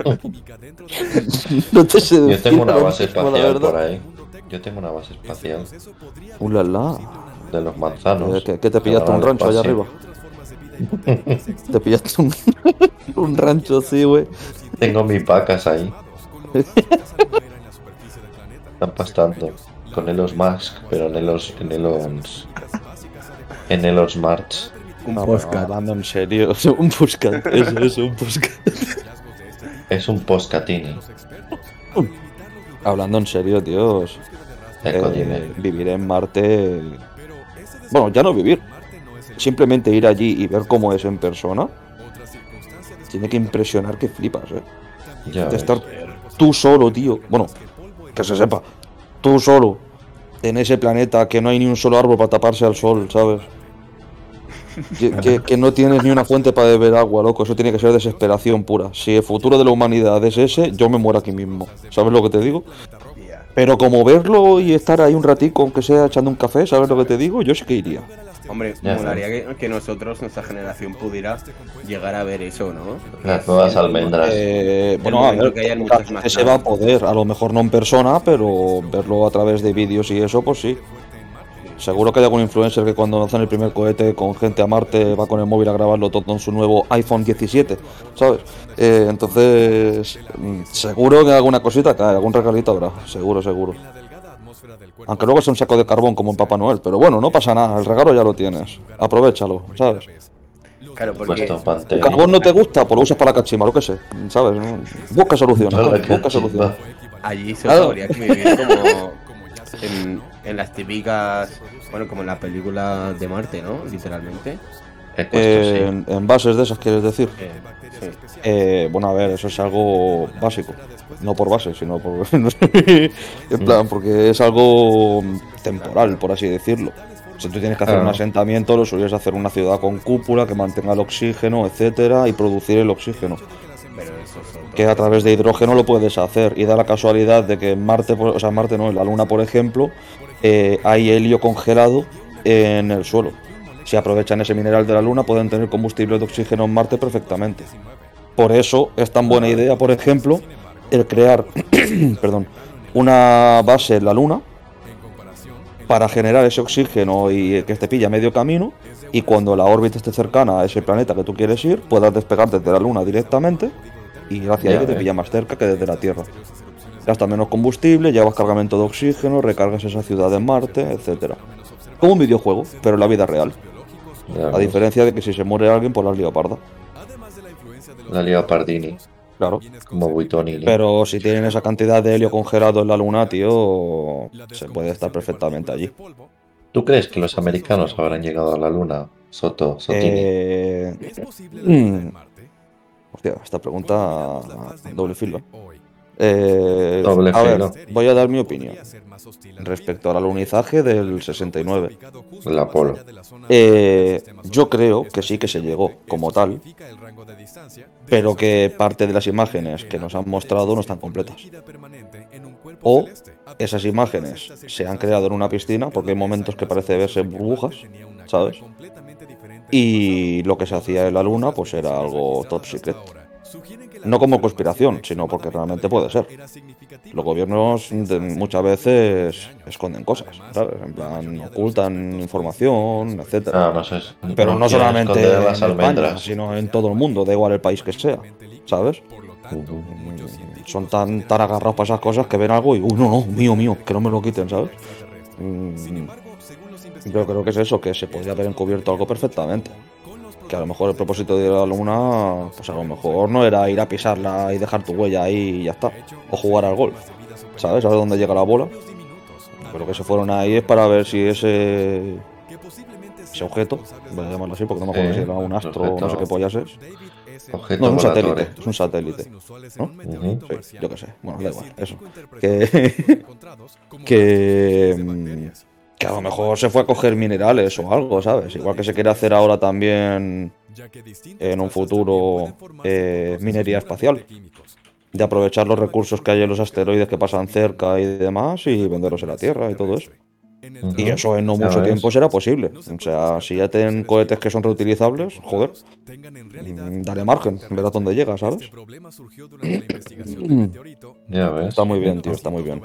S3: no te sé
S1: Yo tengo una base espacial por ahí. Yo tengo una base espacial
S3: Ulala.
S1: de los manzanos.
S3: Eh, ¿Qué, qué te pillaste? ¿Un rancho allá arriba? ¿Te pillaste un, un rancho así, güey?
S1: Tengo mis vacas ahí. Están pastando. Con Elos Musk, pero en Elos. En Elos. En Elos March.
S4: Un
S3: No,
S4: podcast.
S3: hablando en serio, un Puscat, eso, eso, un Puscat.
S1: Es un Poscatini.
S3: Hablando en serio, tíos. Eh,
S1: dime.
S3: vivir en Marte. Bueno, ya no vivir. Simplemente ir allí y ver cómo es en persona. Tiene que impresionar que flipas, eh.
S1: Ya
S3: De
S1: ves.
S3: estar tú solo, tío. Bueno, que se sepa. Tú solo. En ese planeta que no hay ni un solo árbol para taparse al sol, ¿sabes? Que, que- que no tienes ni una fuente para beber agua, loco. Eso tiene que ser desesperación pura. Si el futuro de la humanidad es ese, yo me muero aquí mismo. ¿Sabes lo que te digo? Pero como verlo y estar ahí un ratico, aunque sea echando un café, ¿sabes lo que te digo? Yo sí que iría.
S4: Hombre,
S1: Ya
S4: molaría que, que nosotros, nuestra generación, pudiera llegar a ver eso, ¿no?
S1: Las nuevas almendras.
S3: Eh,
S4: El
S3: bueno, a ver,
S4: que hayan muchas más
S3: se va a poder, a lo mejor no en persona, pero verlo a través de vídeos y eso, pues sí. Seguro que hay algún influencer que cuando lanzan el primer cohete con gente a Marte va con el móvil a grabarlo todo en su nuevo iPhone 17, ¿sabes? Eh, entonces, mm, seguro que alguna cosita cae, algún regalito habrá, seguro, seguro. Aunque luego sea un saco de carbón como en Papá Noel, pero bueno, no pasa nada, el regalo ya lo tienes. Aprovechalo, ¿sabes?
S4: Claro, porque
S3: El carbón no te gusta, pues lo usas para la cachima, lo que sé, ¿sabes? Busca soluciones, busca soluciones.
S4: allí se que vivir como en, en las típicas, bueno, como en la película de Marte, ¿no? Literalmente.
S1: Puesto,
S3: Eh,
S1: sí.
S3: en, en bases de esas, quieres decir.
S4: Eh, sí.
S3: Eh, bueno, a ver, eso es algo básico. No por base, sino por. en plan, porque es algo temporal, por así decirlo. Si tú tienes que hacer un
S1: Claro.
S3: asentamiento, lo suyo es hacer una ciudad con cúpula que mantenga el oxígeno, etcétera, y producir el oxígeno.
S4: Pero eso.
S3: Que a través de hidrógeno lo puedes hacer. Y da la casualidad de que en Marte, por- o sea, Marte no, en la Luna, por ejemplo, eh, hay helio congelado en el suelo. Si aprovechan ese mineral de la Luna, pueden tener combustible de oxígeno en Marte perfectamente. Por eso es tan buena idea, por ejemplo, el crear, perdón, una base en la Luna para generar ese oxígeno y que te pilla medio camino y cuando la órbita esté cercana a ese planeta que tú quieres ir, puedas despegar desde la Luna directamente y gracias a que te pilla más cerca que desde la Tierra. Gastas menos combustible, llevas cargamento de oxígeno, recargas esa ciudad en Marte, etcétera. Como un videojuego, pero en la vida real.
S1: Ya
S3: A diferencia de que si se muere alguien, pues la parda.
S1: La Liga Pardini.
S3: Claro.
S1: Como Buitonili.
S3: Pero si tienen esa cantidad de helio congelado en la luna, tío, se puede estar perfectamente allí.
S1: ¿Tú crees que los americanos habrán llegado a la luna? Soto, Sotini.
S3: Eh, mm, hostia, esta pregunta doble filo. Eh,
S1: Doble
S3: a ver,
S1: filo.
S3: voy a dar mi opinión respecto al alunizaje del 69.
S1: El Apolo.
S3: Eh, yo creo que sí que se llegó como tal, pero que parte de las imágenes que nos han mostrado no están completas. O esas imágenes se han creado en una piscina, porque hay momentos que parece verse burbujas, ¿sabes? Y lo que se hacía en la luna, pues era algo top secret. No como conspiración, sino porque realmente puede ser. Los gobiernos muchas veces esconden cosas, ¿sabes? En plan, ocultan información, etcétera.
S1: Ah, no sé.
S3: Pero no, solamente en España, sino en todo el mundo, da igual el país que sea, ¿sabes? Son tan, tan agarrados para esas cosas que ven algo y, uy, no, no, mío, mío, que no me lo quiten, ¿sabes? Mm, Yo creo que es eso, que se podría haber encubierto algo perfectamente. Que a lo mejor el propósito de ir a la luna, pues a lo mejor no era ir a pisarla y dejar tu huella ahí y ya está. O jugar al golf, ¿sabes? A ver dónde llega la bola. Pero que se fueron ahí es para ver si ese ese objeto, voy a llamarlo así porque no me acuerdo
S1: Sí,
S3: si era un astro o no sé qué pollas es.
S1: Objeto
S3: No, es un satélite, es un satélite. ¿No?
S1: Ujú.
S3: Sí, yo qué sé. Bueno, da igual, eso. Que, que, mm, que a lo mejor se fue a coger minerales o algo, ¿sabes? Igual que se quiere hacer ahora también en un futuro eh, minería espacial. De aprovechar los recursos que hay en los asteroides que pasan cerca y demás y venderlos en la Tierra y todo eso. Y eso en no mucho tiempo será posible. O sea, si ya tienen cohetes que son reutilizables, joder, mm, dale margen, verás dónde llega, ¿sabes?
S1: Ya ves.
S3: Está muy bien, tío, está muy bien.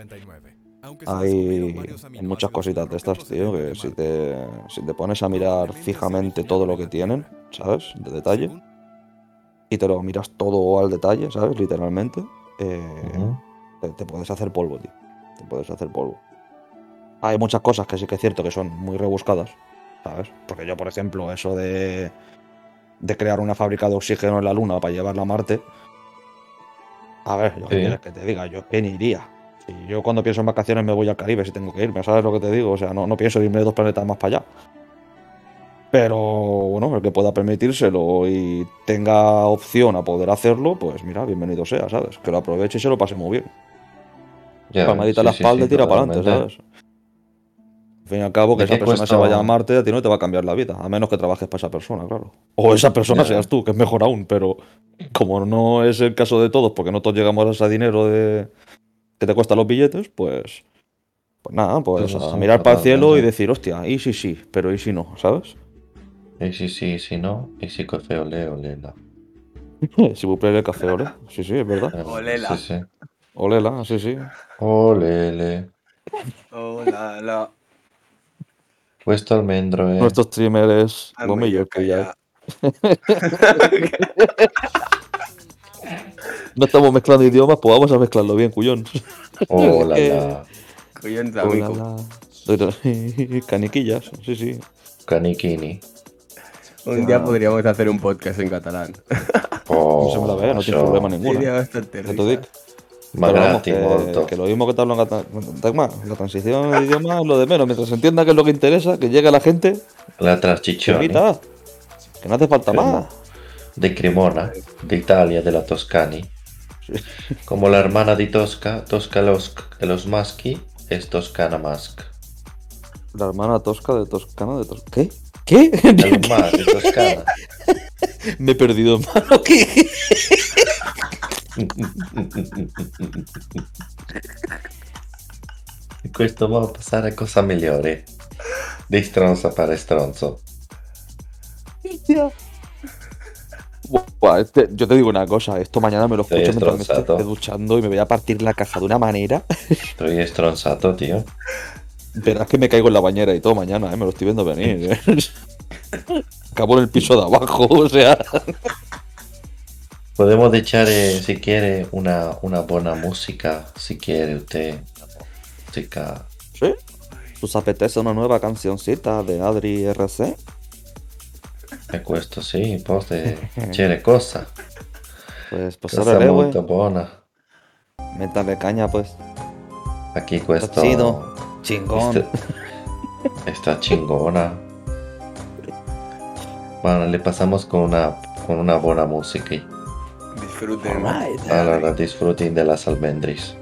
S3: Hay muchas cositas de estas, tío, que si te, si te pones a mirar fijamente todo lo que tienen, ¿sabes? De detalle. Y te lo miras todo al detalle, ¿sabes? Literalmente. eh, te, te puedes hacer polvo, tío. Te puedes hacer polvo. Hay muchas cosas que sí que es cierto que son muy rebuscadas, ¿sabes? Porque yo, por ejemplo, eso de, de crear una fábrica de oxígeno en la Luna para llevarla a Marte. A ver, yo qué
S1: Sí.
S3: quieres que te diga, yo que ni iría. Si yo cuando pienso en vacaciones me voy al Caribe si tengo que irme, ¿sabes lo que te digo? O sea, no, no pienso irme dos planetas más para allá. Pero bueno, el que pueda permitírselo y tenga opción a poder hacerlo, pues mira, bienvenido sea, ¿sabes? Que lo aproveche y se lo pase muy bien.
S1: Ya
S3: Palmadita la
S1: sí, sí,
S3: espalda
S1: sí,
S3: y tira para adelante. ¿sabes? Al fin y al cabo, que
S1: ¿De
S3: esa persona se vaya a Marte a ti no te va a cambiar la vida, a menos que trabajes para esa persona, claro. O esa persona seas tú, que es mejor aún, pero como no es el caso de todos, porque no todos llegamos a ese dinero de que te cuestan los billetes, pues pues nada, pues a
S1: son
S3: mirar para el cielo y decir, hostia, y sí, sí, pero y si no, ¿sabes?
S1: Y sí, sí, si no, y si café ole, olela.
S3: si plaît, el café, ole. Sí, sí, es verdad.
S4: Olela.
S1: Sí, sí.
S3: Olela, sí, sí.
S1: Olele.
S4: Hola, la.
S1: Questo almendro è...
S3: Nuestro streamer es que ya. No estamos mezclando idiomas, pues vamos a mezclarlo bien, cuyón.
S1: Oh, la,
S3: Hola,
S4: mico.
S3: la- Caniquillas, sí, sí.
S1: Caniquini.
S4: Un día podríamos hacer un podcast en catalán.
S1: Oh,
S3: No se me la ve, no tiene problema ninguno.
S4: Sería bastante
S1: molto.
S3: que, que lo mismo que te hablo en catalán. La transición de idioma es lo de menos. Mientras se entienda que es lo que interesa, que llegue a la gente,
S1: La
S3: grita. Que no hace falta
S1: Fermo.
S3: más.
S1: De Cremona, de Italia, de la Toscani. Como la hermana de Tosca, Tosca los, de los Maschi es Toscana Mask.
S3: La hermana tosca de Toscana de Toscana. ¿Qué? ¿Qué?
S1: De los más de Toscana.
S3: Me he perdido, hermano. ¿Qué?
S1: Questo va a passare a cosa migliore. Di stronzo para stronzo.
S3: Buah, este- yo te digo una cosa, esto mañana me lo
S1: Estoy
S3: escucho mientras me estoy duchando y me voy a partir la caja de una manera.
S1: Estoy stronzato, tío.
S3: Verás que me caigo en la bañera y todo mañana, ¿eh? me lo estoy viendo venir. ¿eh? Acabo en el piso de abajo, o sea.
S1: Podemos echar, eh, si quiere, una, una buena música. Si quiere usted. Música.
S3: ¿Sí? ¿Os apetece una nueva cancioncita de Adri RC?
S1: E questo sì, poi c'è cosa.
S3: Pues, pues
S1: Cosa
S3: güey.
S1: molto buona.
S3: Métale caña, pues.
S1: Aquí questo.
S3: Chido. Chingón.
S1: Este- Esta chingona. Bueno, le pasamos con una, con una buena música.
S4: Disfruten.
S1: Allora, disfruten de las almendris.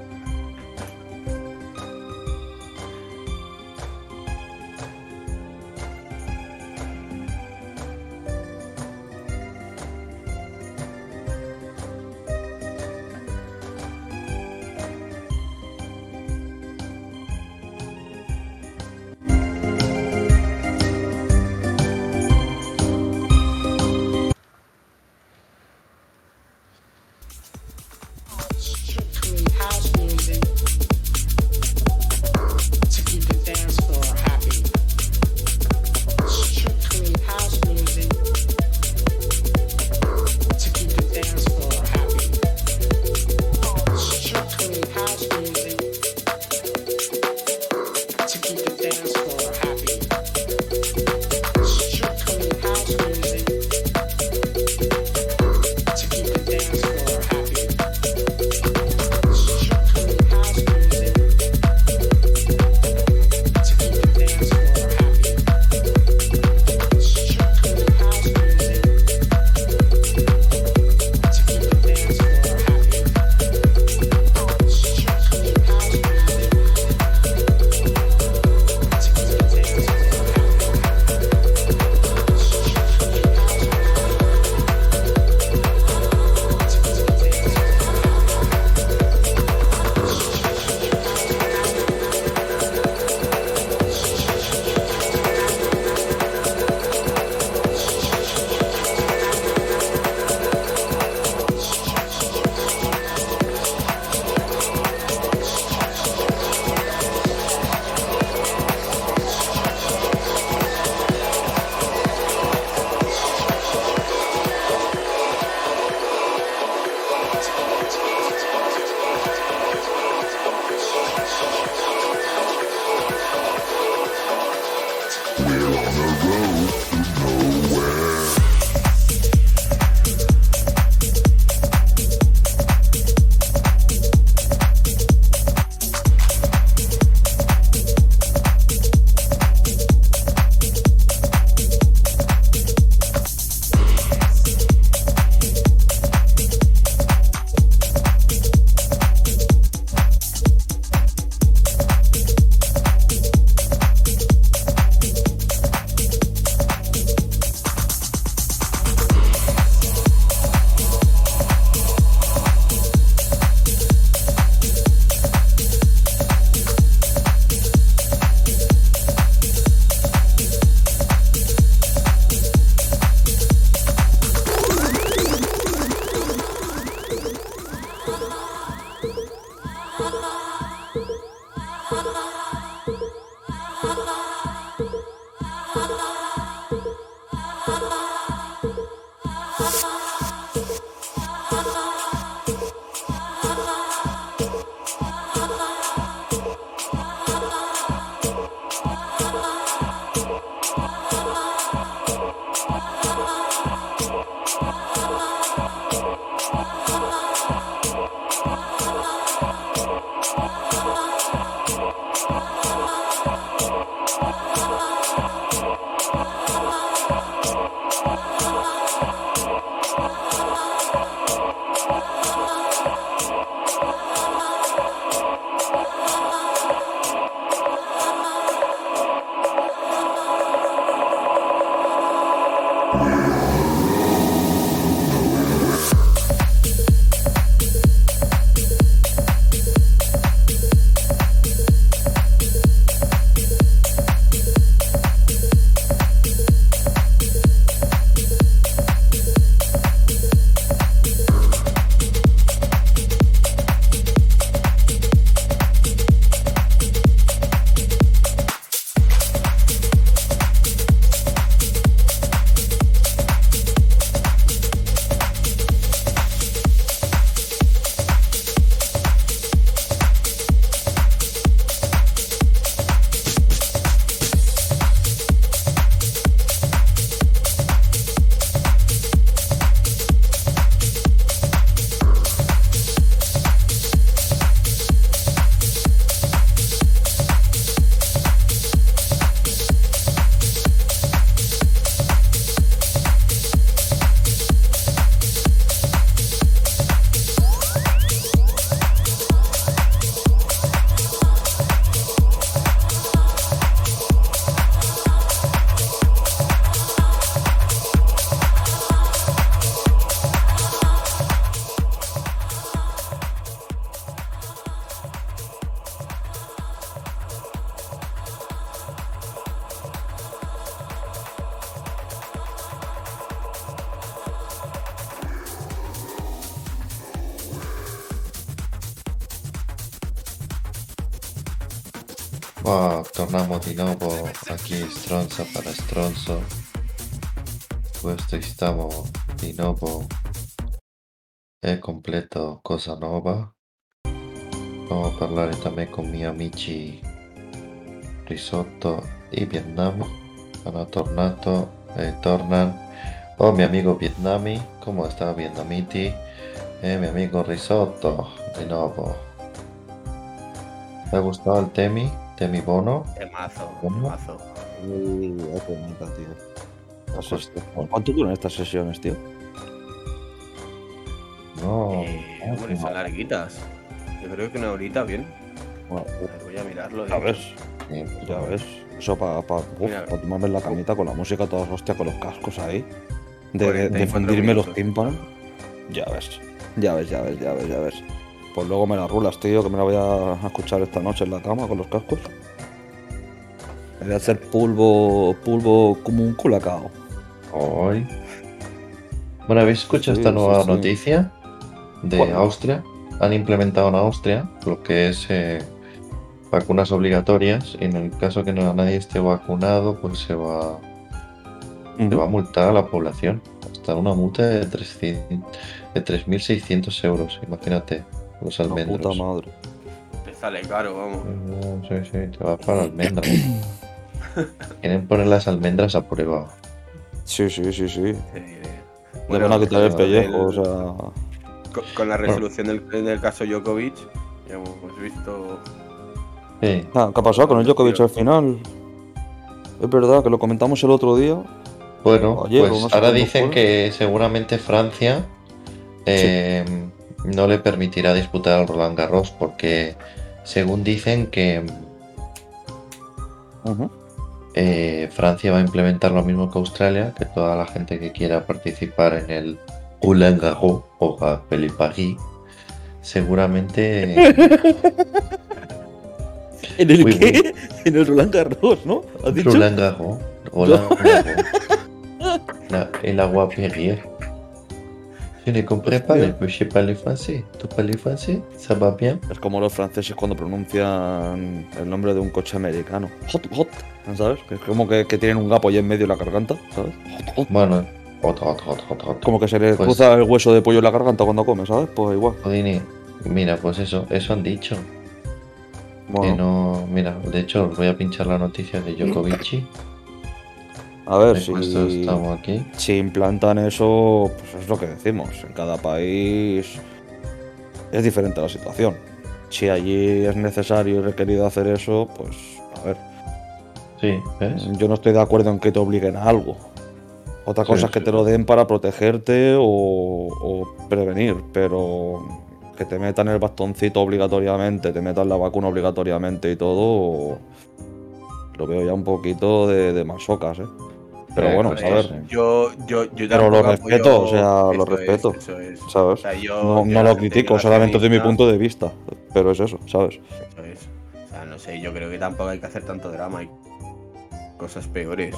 S1: Ma torniamo di nuovo aquí Stronza para Stronzo. Questo stiamo di nuovo è completo cosa nuova. Vamo a parlare también con miei amici Risotto e Vietnam. Hanno tornato e. Oh mi amico Vietnami, come sta Vietnamiti? E mi amico Risotto di nuovo. ¿Te ha gustado el Temi? Temi Bono.
S4: Temazo, temazo.
S3: Uy, qué bonita, tío.
S1: Pues,
S3: ¿Cuánto duran estas sesiones, tío?
S1: no,
S4: Eh,
S1: no,
S4: son larguitas. Yo creo que una horita bien.
S3: Bueno,
S4: A ver, voy a mirarlo.
S3: ya ves,
S1: sí,
S3: ya ves. Eso para pa, pa tomarme la camita con la música todas hostia, con los cascos ahí. De, de,
S4: 44
S3: de fundirme los tímpanos. Ya ves, ya ves, ya ves, ya ves, ya ves. Pues luego me la rulas, tío, que me la voy a escuchar esta noche en la cama con los cascos. Me voy a hacer pulvo, pulvo como un culacao.
S1: Hoy. Bueno, ¿habéis escuchado
S3: Sí,
S1: esta nueva
S3: sí.
S1: noticia de. Austria? Han implementado en Austria lo que es eh, vacunas obligatorias y en el caso que no nadie esté vacunado, pues se va, se va a multar a la población. Hasta una multa de 300 de 3.600 euros, imagínate, los
S3: La puta
S1: almendros.
S3: madre.
S4: Te sale caro, vamos.
S1: Eh, Sí, sí, te va para almendras. Quieren poner las almendras a prueba.
S3: Sí, sí, sí, sí. Le
S4: bueno,
S3: van a quitar el
S4: con
S3: pellejo,
S4: el-
S3: o sea.
S4: con, con la resolución del, del caso Djokovic, ya hemos visto.
S1: Sí,
S3: Ah, ¿Qué ha pasado con el Djokovic al final? Es verdad que lo comentamos el otro día.
S1: Bueno,
S3: Ayer,
S1: pues
S3: no sé
S1: ahora dicen
S3: fue.
S1: que seguramente Francia eh, no le permitirá disputar al Roland Garros porque, según dicen, que eh, Francia va a implementar lo mismo que Australia, que toda la gente que quiera participar en el Roland Garros o Papel Paris, seguramente
S3: ¿En el
S1: Uy,
S3: qué? En el Roland Garros, ¿no? ¿Has dicho?
S1: Roland Garros, Roland Garros, la- el agua Perrier. Je ne comprends pas, mais je sais parler français. ¿Tú parles français? ¿Ça va bien?
S3: Es como los franceses cuando pronuncian el nombre de un coche americano. Hot, hot, ¿sabes? Que es como que, que tienen un gapo ahí en medio de la garganta, ¿sabes? Hot, hot.
S1: Bueno, otro, otro, otro, otro. otro.
S3: Como que se le
S1: Pues-
S3: cruza el hueso de pollo en la garganta cuando come, ¿sabes? Pues igual.
S1: Odini, mira, pues eso, eso han dicho. Que
S3: Bueno,
S1: no, mira, de hecho, os voy a pinchar la noticia de Djokovic.
S3: a ver si,
S1: aquí.
S3: implantan eso, pues es lo que decimos. En cada país es diferente la situación. Si allí es necesario y requerido hacer eso, pues a ver.
S1: Sí, ¿ves?
S3: Yo no estoy de acuerdo en que te obliguen a algo. Otra
S1: Sí,
S3: cosa es que
S1: sí.
S3: te lo den para protegerte o, o prevenir, pero que te metan el bastoncito obligatoriamente, te metan la vacuna obligatoriamente y todo, lo veo ya un poquito de, de masocas, ¿eh? Pero
S1: Eh,
S3: bueno, a ver.
S4: Yo, yo, yo
S3: Pero lo respeto,
S4: apoyo-
S3: o sea, lo
S4: eso es,
S3: respeto.
S4: eso es.
S3: ¿sabes?
S4: O sea, yo-
S3: no,
S4: yo
S3: no lo critico, solamente desde mi punto de vista, pero es eso, ¿sabes?
S4: Eso es. O sea, no sé, yo creo que tampoco hay que hacer tanto drama. Hay cosas peores.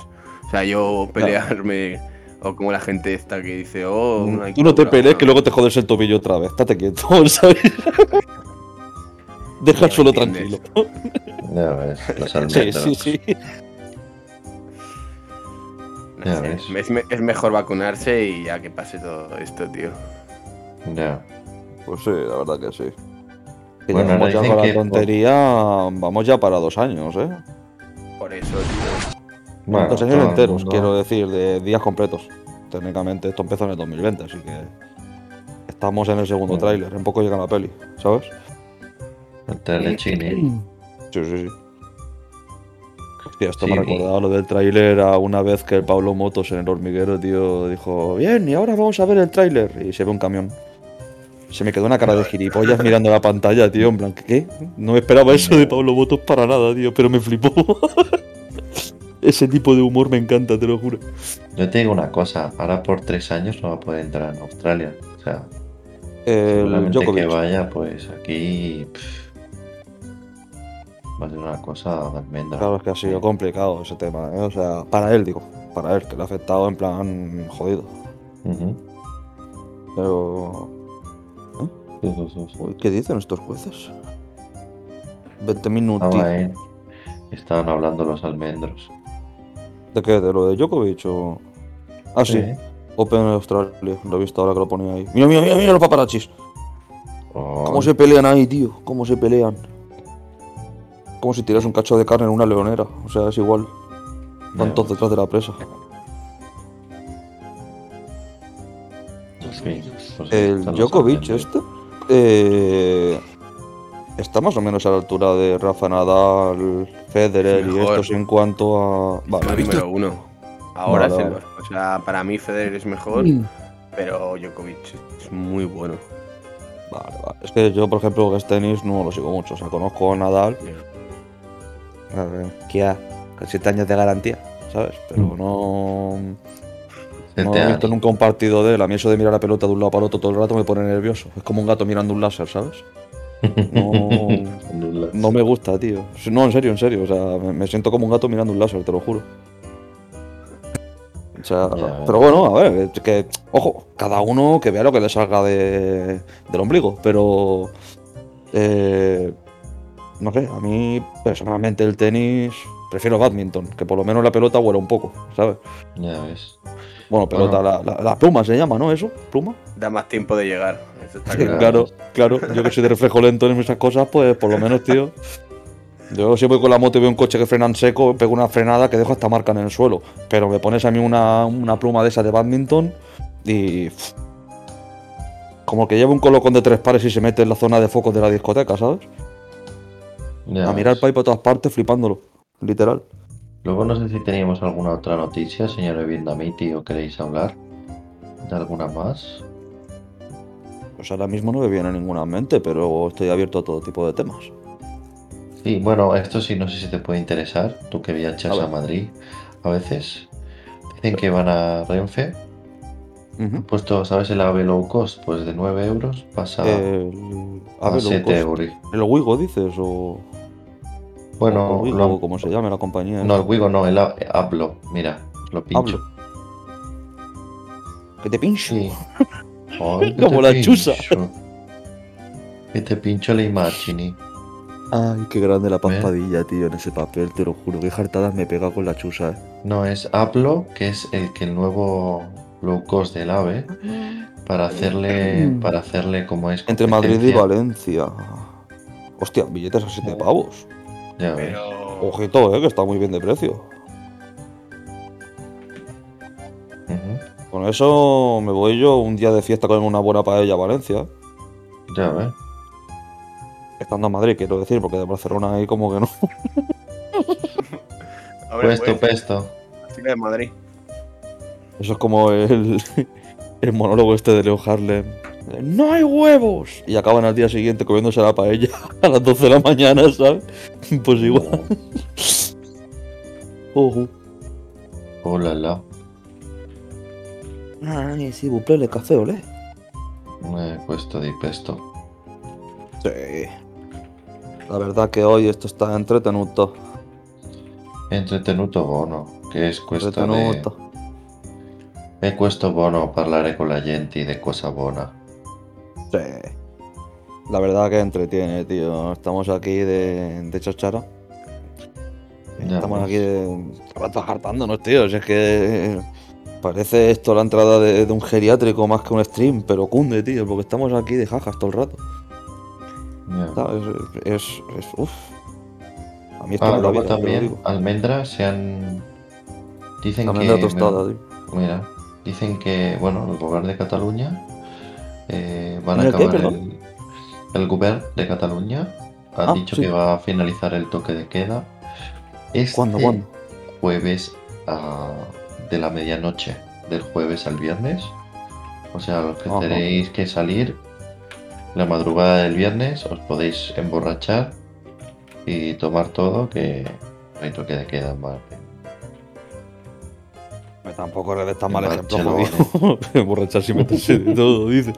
S4: O sea, yo pelearme. O como la gente esta que dice, oh, una
S3: Tú no te pelees que luego te jodes el tobillo otra vez, estate quieto, ¿sabes? Deja el suelo tranquilo.
S1: Ya ves, los
S3: Sí, sí, sí.
S4: No
S1: Ya
S4: sé,
S1: ves.
S4: es, me- es mejor vacunarse y ya que pase todo esto, tío.
S1: Ya.
S3: Pues sí, la verdad que sí. Que
S1: Bueno, ahora
S3: ya con la tontería, vamos ya para dos años, ¿eh?
S4: Por eso, tío.
S1: Bueno,
S3: dos años enteros,
S1: mundo-
S3: quiero decir, de días completos. Técnicamente esto empezó en el 2020, así que estamos en el segundo
S1: Bueno.
S3: tráiler, en poco llega la peli, ¿sabes?
S1: El telechini.
S3: Sí, sí, sí. Hostia, esto
S1: Sí,
S3: me ha recordado lo del tráiler a una vez que el Pablo Motos en el hormiguero, tío, dijo, bien, y ahora vamos a ver el tráiler. Y se ve un camión. Se me quedó una cara de gilipollas mirando la pantalla, tío, en plan, ¿qué? No me esperaba eso de Pablo Motos para nada, tío, pero me flipó. Ese tipo de humor me encanta, te lo juro.
S1: Yo te digo una cosa, ahora por tres años no va a poder entrar en Australia. O sea,
S3: El
S1: seguramente que vaya, pues aquí pff, va a ser una cosa de almendra.
S3: Claro, es que ha sido complicado ese tema, ¿eh? O sea, para él, digo, para él, que le ha afectado en plan jodido. Pero.
S1: Sí, sí, sí, sí.
S3: Uy, ¿Qué dicen estos jueces? 20
S1: Estaba
S3: minutos.
S1: ahí, Estaban hablando los almendros.
S3: ¿De qué? ¿De lo de Djokovic o.? Ah, sí. Open en Australia. Lo he visto ahora que lo ponía ahí. Mira, mira, mira, mira los paparachis.
S1: Oh,
S3: ¿Cómo se pelean ahí, tío? ¿Cómo se pelean? Como si tiras un cacho de carne en una leonera. O sea, es igual. Van todos detrás de la presa.
S1: sí, pues
S3: El Djokovic este. eh, está más o menos a la altura de Rafa Nadal, Federer y estos en cuanto a. Vale,
S4: uno. Ahora
S3: Vale,
S4: es el
S3: vale.
S4: O sea, para mí Federer es mejor, pero Djokovic es muy bueno.
S3: Vale, vale. Es que yo, por ejemplo, que es tenis no lo sigo mucho. O sea, conozco a Nadal. Kia, con 7 años de garantía, ¿sabes? Pero
S1: Mm.
S3: no. No he visto nunca un partido de él. A mí eso de mirar la pelota de un lado para otro todo el rato me pone nervioso. Es como un gato mirando un láser, ¿sabes? No, no me gusta, tío. No, en serio, en serio. O sea, me, siento como un gato mirando un láser, te lo juro. O sea,
S1: Ya,
S3: pero bueno, a ver, que, ojo, cada uno que vea lo que le salga de, del ombligo, pero. eh, no sé, a mí personalmente el tenis prefiero badminton, que por lo menos la pelota vuela un poco, ¿sabes?
S1: Ya ves.
S3: Bueno, pelota, la, la- la pluma se llama, ¿no? ¿Eso? ¿Pluma?
S4: Da más tiempo de llegar. Eso está
S1: Claro.
S4: claro.
S3: Yo que soy de reflejo lento en esas cosas, pues por lo menos, tío. Yo si voy con la moto y veo un coche que frena en seco, pego una frenada que dejo hasta marca en el suelo. Pero me pones a mí una, una pluma de esa de badminton y. pff, como que lleva un colocón de tres pares y se mete en la zona de focos de la discoteca, ¿sabes?
S1: Ya
S3: a mirar el país por todas partes flipándolo. Literal.
S1: Luego no sé si teníamos alguna otra noticia, señor Vietnamiti, o queréis hablar de alguna más.
S3: Pues ahora mismo no me viene ninguna en mente, pero estoy abierto a todo tipo de temas.
S1: Sí, bueno, esto sí no sé si te puede interesar, tú que viajas
S3: A.
S1: Madrid a veces. Dicen que van a Renfe, puesto, ¿sabes? El AVE low cost, pues de 9 euros pasa
S3: El,
S1: a,
S3: a ver,
S1: 7
S3: low cost.
S1: euros.
S3: ¿El Wigo dices? O,
S1: Bueno,
S3: Wigo,
S1: lo-
S3: o como se llame la compañía.
S1: no, el Wigo no, el A- Hablo, mira, lo pincho.
S3: Hablo. Que te pincho.
S1: Sí. Ay, que
S3: Como
S1: te
S3: la chusa.
S1: Que te pincho le immagini.
S3: Ay, qué grande la
S1: ¿Ves?
S3: pampadilla, tío, en ese papel, te lo juro. Qué jartadas me pega con la chusa, eh.
S1: No, es Hablo, que es el que el nuevo low cost del AVE, para hacerle, para hacerle como es
S3: Entre Madrid y. Valencia. Hostia, billetes a 7 pavos.
S1: Ya.
S4: Pero.
S3: Ojito, eh, que está muy bien de precio. Con eso me voy yo un día de fiesta con una buena paella a Valencia.
S1: Ya ves.
S3: Estando en Madrid, quiero decir, porque de Barcelona ahí como que no.
S4: Hombre,
S1: Puesto,
S4: pues,
S1: pesto.
S4: así que de Madrid.
S3: Eso es como el, el monólogo este de Leo Harlem. ¡No hay huevos! Y acaban al día siguiente comiéndose la paella a las 12 de la mañana, ¿sabes? Pues igual. Ojo.
S1: Oh la la.
S3: Ay, sí, buple le café, olé.
S1: Eh, Questo di pesto.
S3: Sí. La verdad que hoy esto está entretenuto.
S1: Entretenuto. Che è questo de...
S3: Entretenuto.
S1: È questo buono parlare con la gente de cosa buona.
S3: Sí. La verdad que entretiene, tío. Estamos aquí de, de.
S1: Ya
S3: Estamos aquí de hartándonos, tío. Si es que parece esto la entrada de, de un geriátrico más que un stream, pero cunde, tío, porque estamos aquí de jajas todo el rato. ¿sabes? Es, es, es- uf. A mí esto
S1: Ah, luego también almendras se han... Dicen
S3: También
S1: que...
S3: tostada, tío.
S1: Mira, dicen que, bueno, el gobierno de Cataluña eh, van a
S3: ¿El qué,
S1: acabar el, el gobierno de Cataluña ha
S3: Ah,
S1: dicho
S3: sí.
S1: que va a finalizar el toque de queda este
S3: ¿Cuándo, cuándo?
S1: jueves a- de la medianoche, del jueves al viernes. O sea, los que
S3: Ajá.
S1: tenéis que salir la madrugada del viernes os podéis emborrachar y tomar todo que no hay toque de queda más.
S3: Tampoco eres de tan mal ejemplo. Emborracharse y meterse de todo, dice.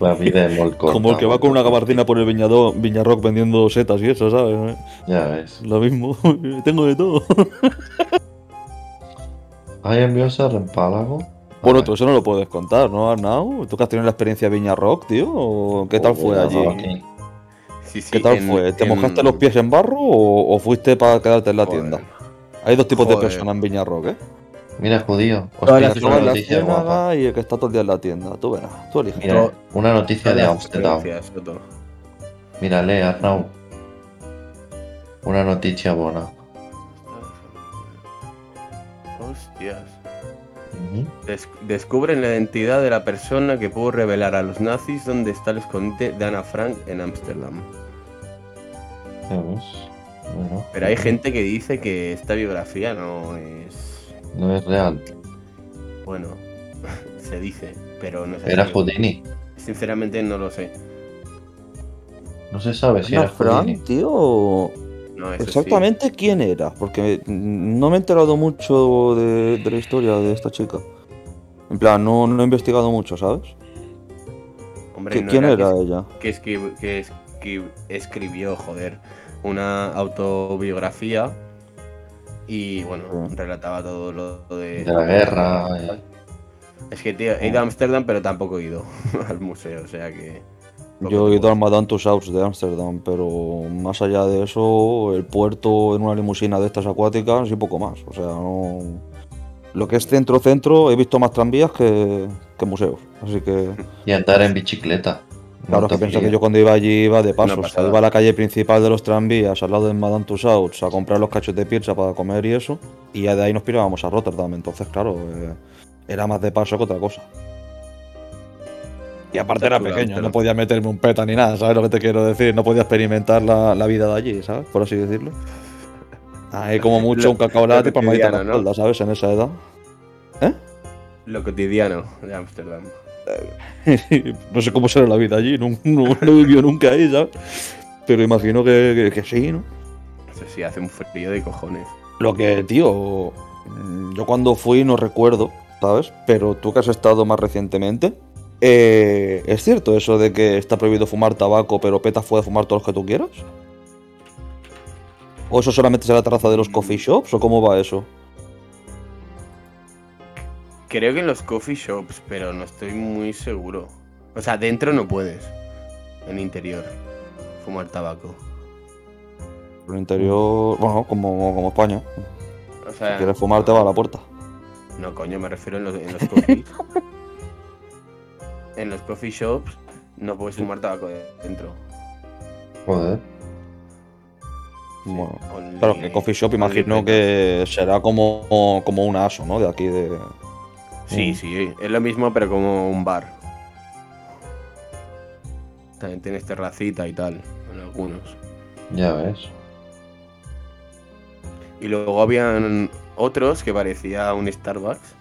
S1: La vida es muy corta.
S3: Como el que va con una gabardina por el viñado, Viñarrock vendiendo setas y eso, ¿sabes?
S1: Ya ves.
S3: Lo mismo, tengo de todo.
S1: ¿Hay envíos a Rempálago?
S3: Bueno, tú eso no lo puedes contar, ¿no, Arnau? ¿Tú que has tenido la experiencia de Viñarrock, tío? ¿O ¿Qué tal fue allí?
S1: Aquí.
S4: Sí, sí,
S3: ¿Qué tal
S4: en-
S3: fue? ¿Te
S4: en-
S3: mojaste los pies en barro o, o fuiste para quedarte en la
S4: Joder.
S3: tienda? Hay dos tipos de personas en Viñarrock, ¿eh?
S1: Mira, judío.
S4: Las
S3: que
S1: una noticia guapa.
S3: y el que está todo el día en la tienda. Tú verás, tú eliges.
S1: Mira, una noticia de Amsterdam. lee, Arnau. Una noticia buena.
S4: Hostias. Des- descubren la identidad de la persona que pudo revelar a los nazis dónde está el escondite de Ana Frank en Ámsterdam.
S1: Bueno,
S4: Pero hay gente que dice que esta biografía no es.
S1: No es real.
S4: Bueno, se dice, pero no sé.
S1: Era Houdini.
S4: Sinceramente no lo sé.
S1: No se sabe si era.
S3: Frank, tío.
S4: No, sí.
S3: Exactamente quién era, porque no me he enterado mucho de, de la historia de esta chica. En plan, no, no he investigado mucho, ¿sabes?
S4: Hombre,
S3: ¿Qui-
S4: no
S3: ¿Quién era
S4: que-
S3: ella?
S4: que, escri- que escri- escribió, joder, una autobiografía y bueno, relataba todo lo de,
S1: De la guerra. eh.
S4: Es que, tío, he ido a Ámsterdam, pero tampoco he ido al museo, o sea que.
S3: Yo he ido al Madame Tussauds de Ámsterdam, pero más allá de eso, el puerto en una limusina de estas acuáticas y poco más. O sea, no... Lo que es centro-centro, he visto más tranvías que, que museos. Así que,
S1: Y andar en bicicleta.
S3: Claro, es que piensa que yo cuando iba allí iba de paso. O sea, iba a la calle principal de los tranvías, al lado de Madame Tussauds, a comprar los cachos de pizza para comer y eso. Y ya de ahí nos pirábamos a Rotterdam. Entonces, claro, eh, era más de paso que otra cosa. Y aparte era pequeño, no podía meterme un peta ni nada, ¿sabes lo que te quiero decir? No podía experimentar la, la vida de allí, ¿sabes? Por así decirlo. Ahí como mucho
S4: Lo-
S3: un cacao latte y palmadita en la espalda, ¿sabes? En esa edad.
S4: Lo cotidiano de Ámsterdam.
S3: no sé cómo será la vida allí, no, no, no vivido nunca ahí, ¿sabes? Pero imagino que, que- que sí, ¿no?
S4: Eso sí, hace un frío de cojones.
S3: Lo que, tío, mm, yo cuando fui no recuerdo, ¿sabes? Pero tú que has estado más recientemente, eh, ¿es cierto eso de que está prohibido fumar tabaco, pero petas puede fumar todos los que tú quieras? ¿O eso solamente es en la terraza de los coffee shops? ¿O cómo va eso?
S4: Creo que en los coffee shops, pero no estoy muy seguro. O sea, dentro no puedes. En interior. Fumar tabaco.
S3: En el interior, bueno, como, como España.
S4: O
S3: Si
S4: sea,
S3: quieres fumar, te va a la puerta.
S4: No, coño, me refiero en los, en los coffee. en los coffee shops no puedes fumar tabaco de- dentro.
S1: Joder.
S3: Bueno, claro, que coffee shop imagino que será como, como un aso, ¿no? De aquí de...
S4: Sí,
S3: Mm.
S4: sí, es lo mismo, pero como un bar. También tienes terracita y tal, en algunos.
S1: Ya ves.
S4: Y luego habían otros que parecía un Starbucks.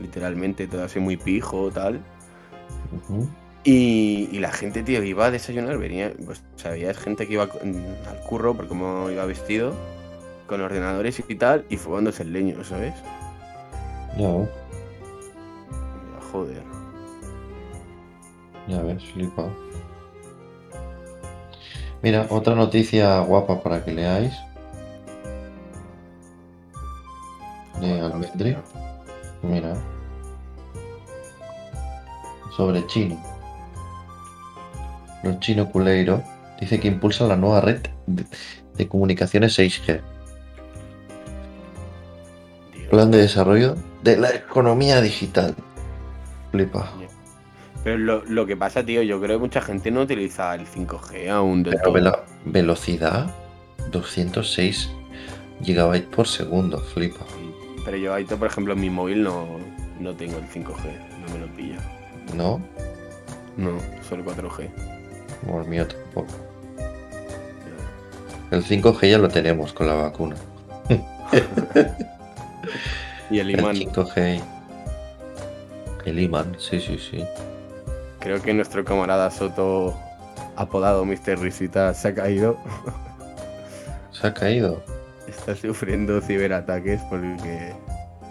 S4: Literalmente todo así muy pijo, tal. Y, y la gente, tío, que iba a desayunar, venía, pues, había gente que iba al curro por cómo iba vestido, con ordenadores y tal, y fumándose el leño, ¿sabes?
S1: Ya ves.
S4: Joder.
S1: Ya ves, flipado. Mira, otra noticia guapa para que leáis. De Almendri. Mira. Sobre chino. Los chino culeiro dice que impulsan la nueva red de, comunicaciones 6G.
S4: Dios.
S1: Plan de desarrollo de la economía digital. Flipa.
S4: Pero lo, lo que pasa, tío, yo creo que mucha gente no utiliza el 5G aún del
S1: Pero velo- velocidad 206 gigabytes por segundo, flipa.
S4: Pero yo ahorita, por ejemplo, en mi móvil no, no tengo el 5G, no me lo pilla.
S1: ¿No?
S4: No, solo 4G.
S1: Como el mío tampoco. El 5G ya lo tenemos con la vacuna.
S4: Y el
S1: El
S4: imán,
S1: 5G. El imán, sí, sí, sí.
S4: creo que nuestro camarada Soto, apodado Mr. Risita, se ha caído.
S1: Se ha caído
S4: Está sufriendo ciberataques porque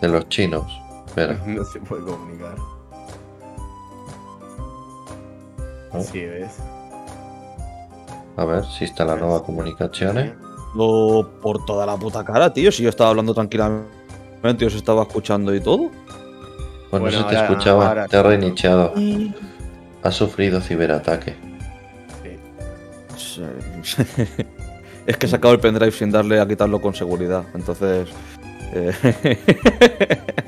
S1: de los chinos. Espera,
S4: no se puede comunicar.
S1: ¿no?
S4: Sí, ¿ves?
S1: a ver si está la nueva comunicaciones.
S3: Lo por toda la puta cara, tío. Si yo estaba hablando tranquilamente os estaba escuchando y todo.
S1: Pues
S4: Bueno,
S1: no se te
S4: ahora-
S1: escuchaba,
S4: ahora
S1: te ha
S4: sí.
S1: reiniciado. Ha sufrido ciberataque.
S4: Sí.
S3: es que he sacado el pendrive sin darle a quitarlo con seguridad. Entonces. Eh...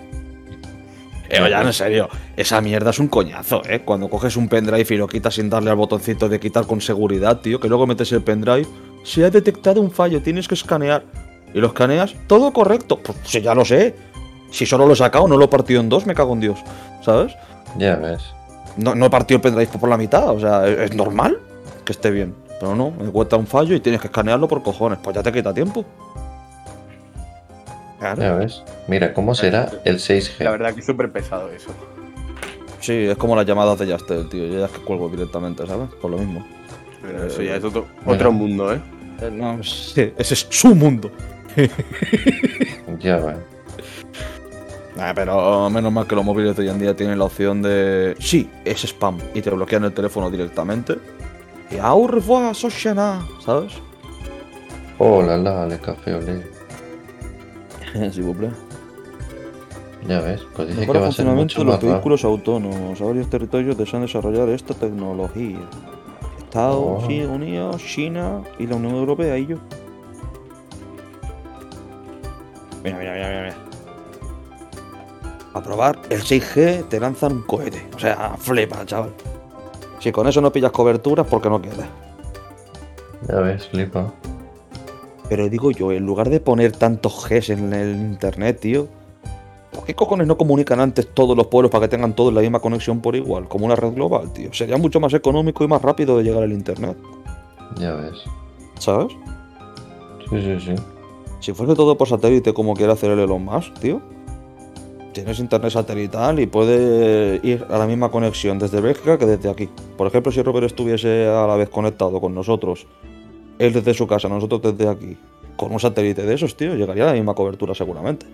S3: Eh, oye, en serio, esa mierda es un coñazo, ¿eh? Cuando coges un pendrive y lo quitas sin darle al botoncito de quitar con seguridad, tío, que luego metes el pendrive, se ha detectado un fallo, tienes que escanear. Y lo escaneas, todo correcto. Pues si ya lo sé. Si solo lo he sacado, no lo he partido en dos, me cago en Dios. ¿Sabes?
S1: Ya ves.
S3: No, no he partido el pendrive por la mitad, o sea, es, es normal que esté bien. Pero no, me cuesta un fallo y tienes que escanearlo por cojones. Pues ya te quita tiempo. Claro.
S1: Ya ves. Mira, ¿cómo será el
S4: La
S1: 6G?
S4: verdad que es súper pesado eso.
S3: Sí, es como las llamadas de Yastel, tío. Yo ya es que cuelgo directamente, ¿sabes? Por lo mismo.
S4: Pero eso ya es otro,
S1: Bueno.
S4: otro mundo, ¿eh?
S3: Eh, No, sí, ese es su mundo.
S1: Ya ves.
S3: Ah, pero menos mal que los móviles de hoy en día tienen la opción de. Sí, es spam. Y te bloquean el teléfono directamente. Y revoir, Soshana, ¿sabes?
S1: Oh, la le café olé.
S3: Sí, buple.
S1: Ya ves, pues dice que va
S3: el
S1: a ser
S3: funcionamiento
S1: mucho
S3: de los
S1: más
S3: vehículos autónomos. Varios territorios desean desarrollar esta tecnología. Estados
S1: Oh.
S3: Unidos, China y la Unión Europea y yo. Mira, mira, mira, mira. A probar el 6G te lanzan un cohete. O sea, flipa, chaval. Si con eso no pillas cobertura es porque no quieres.
S1: Ya ves, flipa.
S3: Pero digo yo, en lugar de poner tantos Gs en el internet, tío, ¿por qué cojones no comunican antes todos los pueblos para que tengan todos la misma conexión por igual, como una red global, tío? Sería mucho más económico y más rápido de llegar al internet,
S1: Ya ves.
S3: ¿sabes?
S1: Sí, sí, sí.
S3: Si fuese todo por satélite como quiere hacer el Elon Musk, tío, tienes internet satelital y puede ir a la misma conexión desde Bélgica que desde aquí. Por ejemplo, si Robert estuviese a la vez conectado con nosotros, él desde su casa, nosotros desde aquí, con un satélite de esos, tío, llegaría a la misma cobertura seguramente.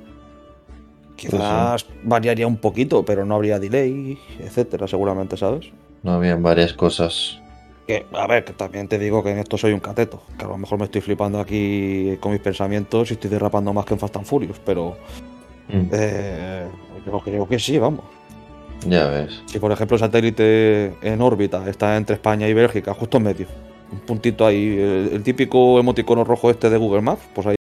S3: Quizás variaría un poquito, pero no habría delay, etcétera, seguramente, ¿sabes?
S1: No habían varias cosas.
S3: Que, a ver, que también te digo que en esto soy un cateto. Que a lo mejor me estoy flipando aquí con mis pensamientos y estoy derrapando más que en Fast and Furious, pero
S1: Mm,
S3: eh, yo creo que sí, vamos.
S1: Ya ves.
S3: Si por ejemplo el satélite en órbita está entre España y Bélgica, justo en medio, un puntito ahí, el, el típico emoticono rojo este de Google Maps, pues ahí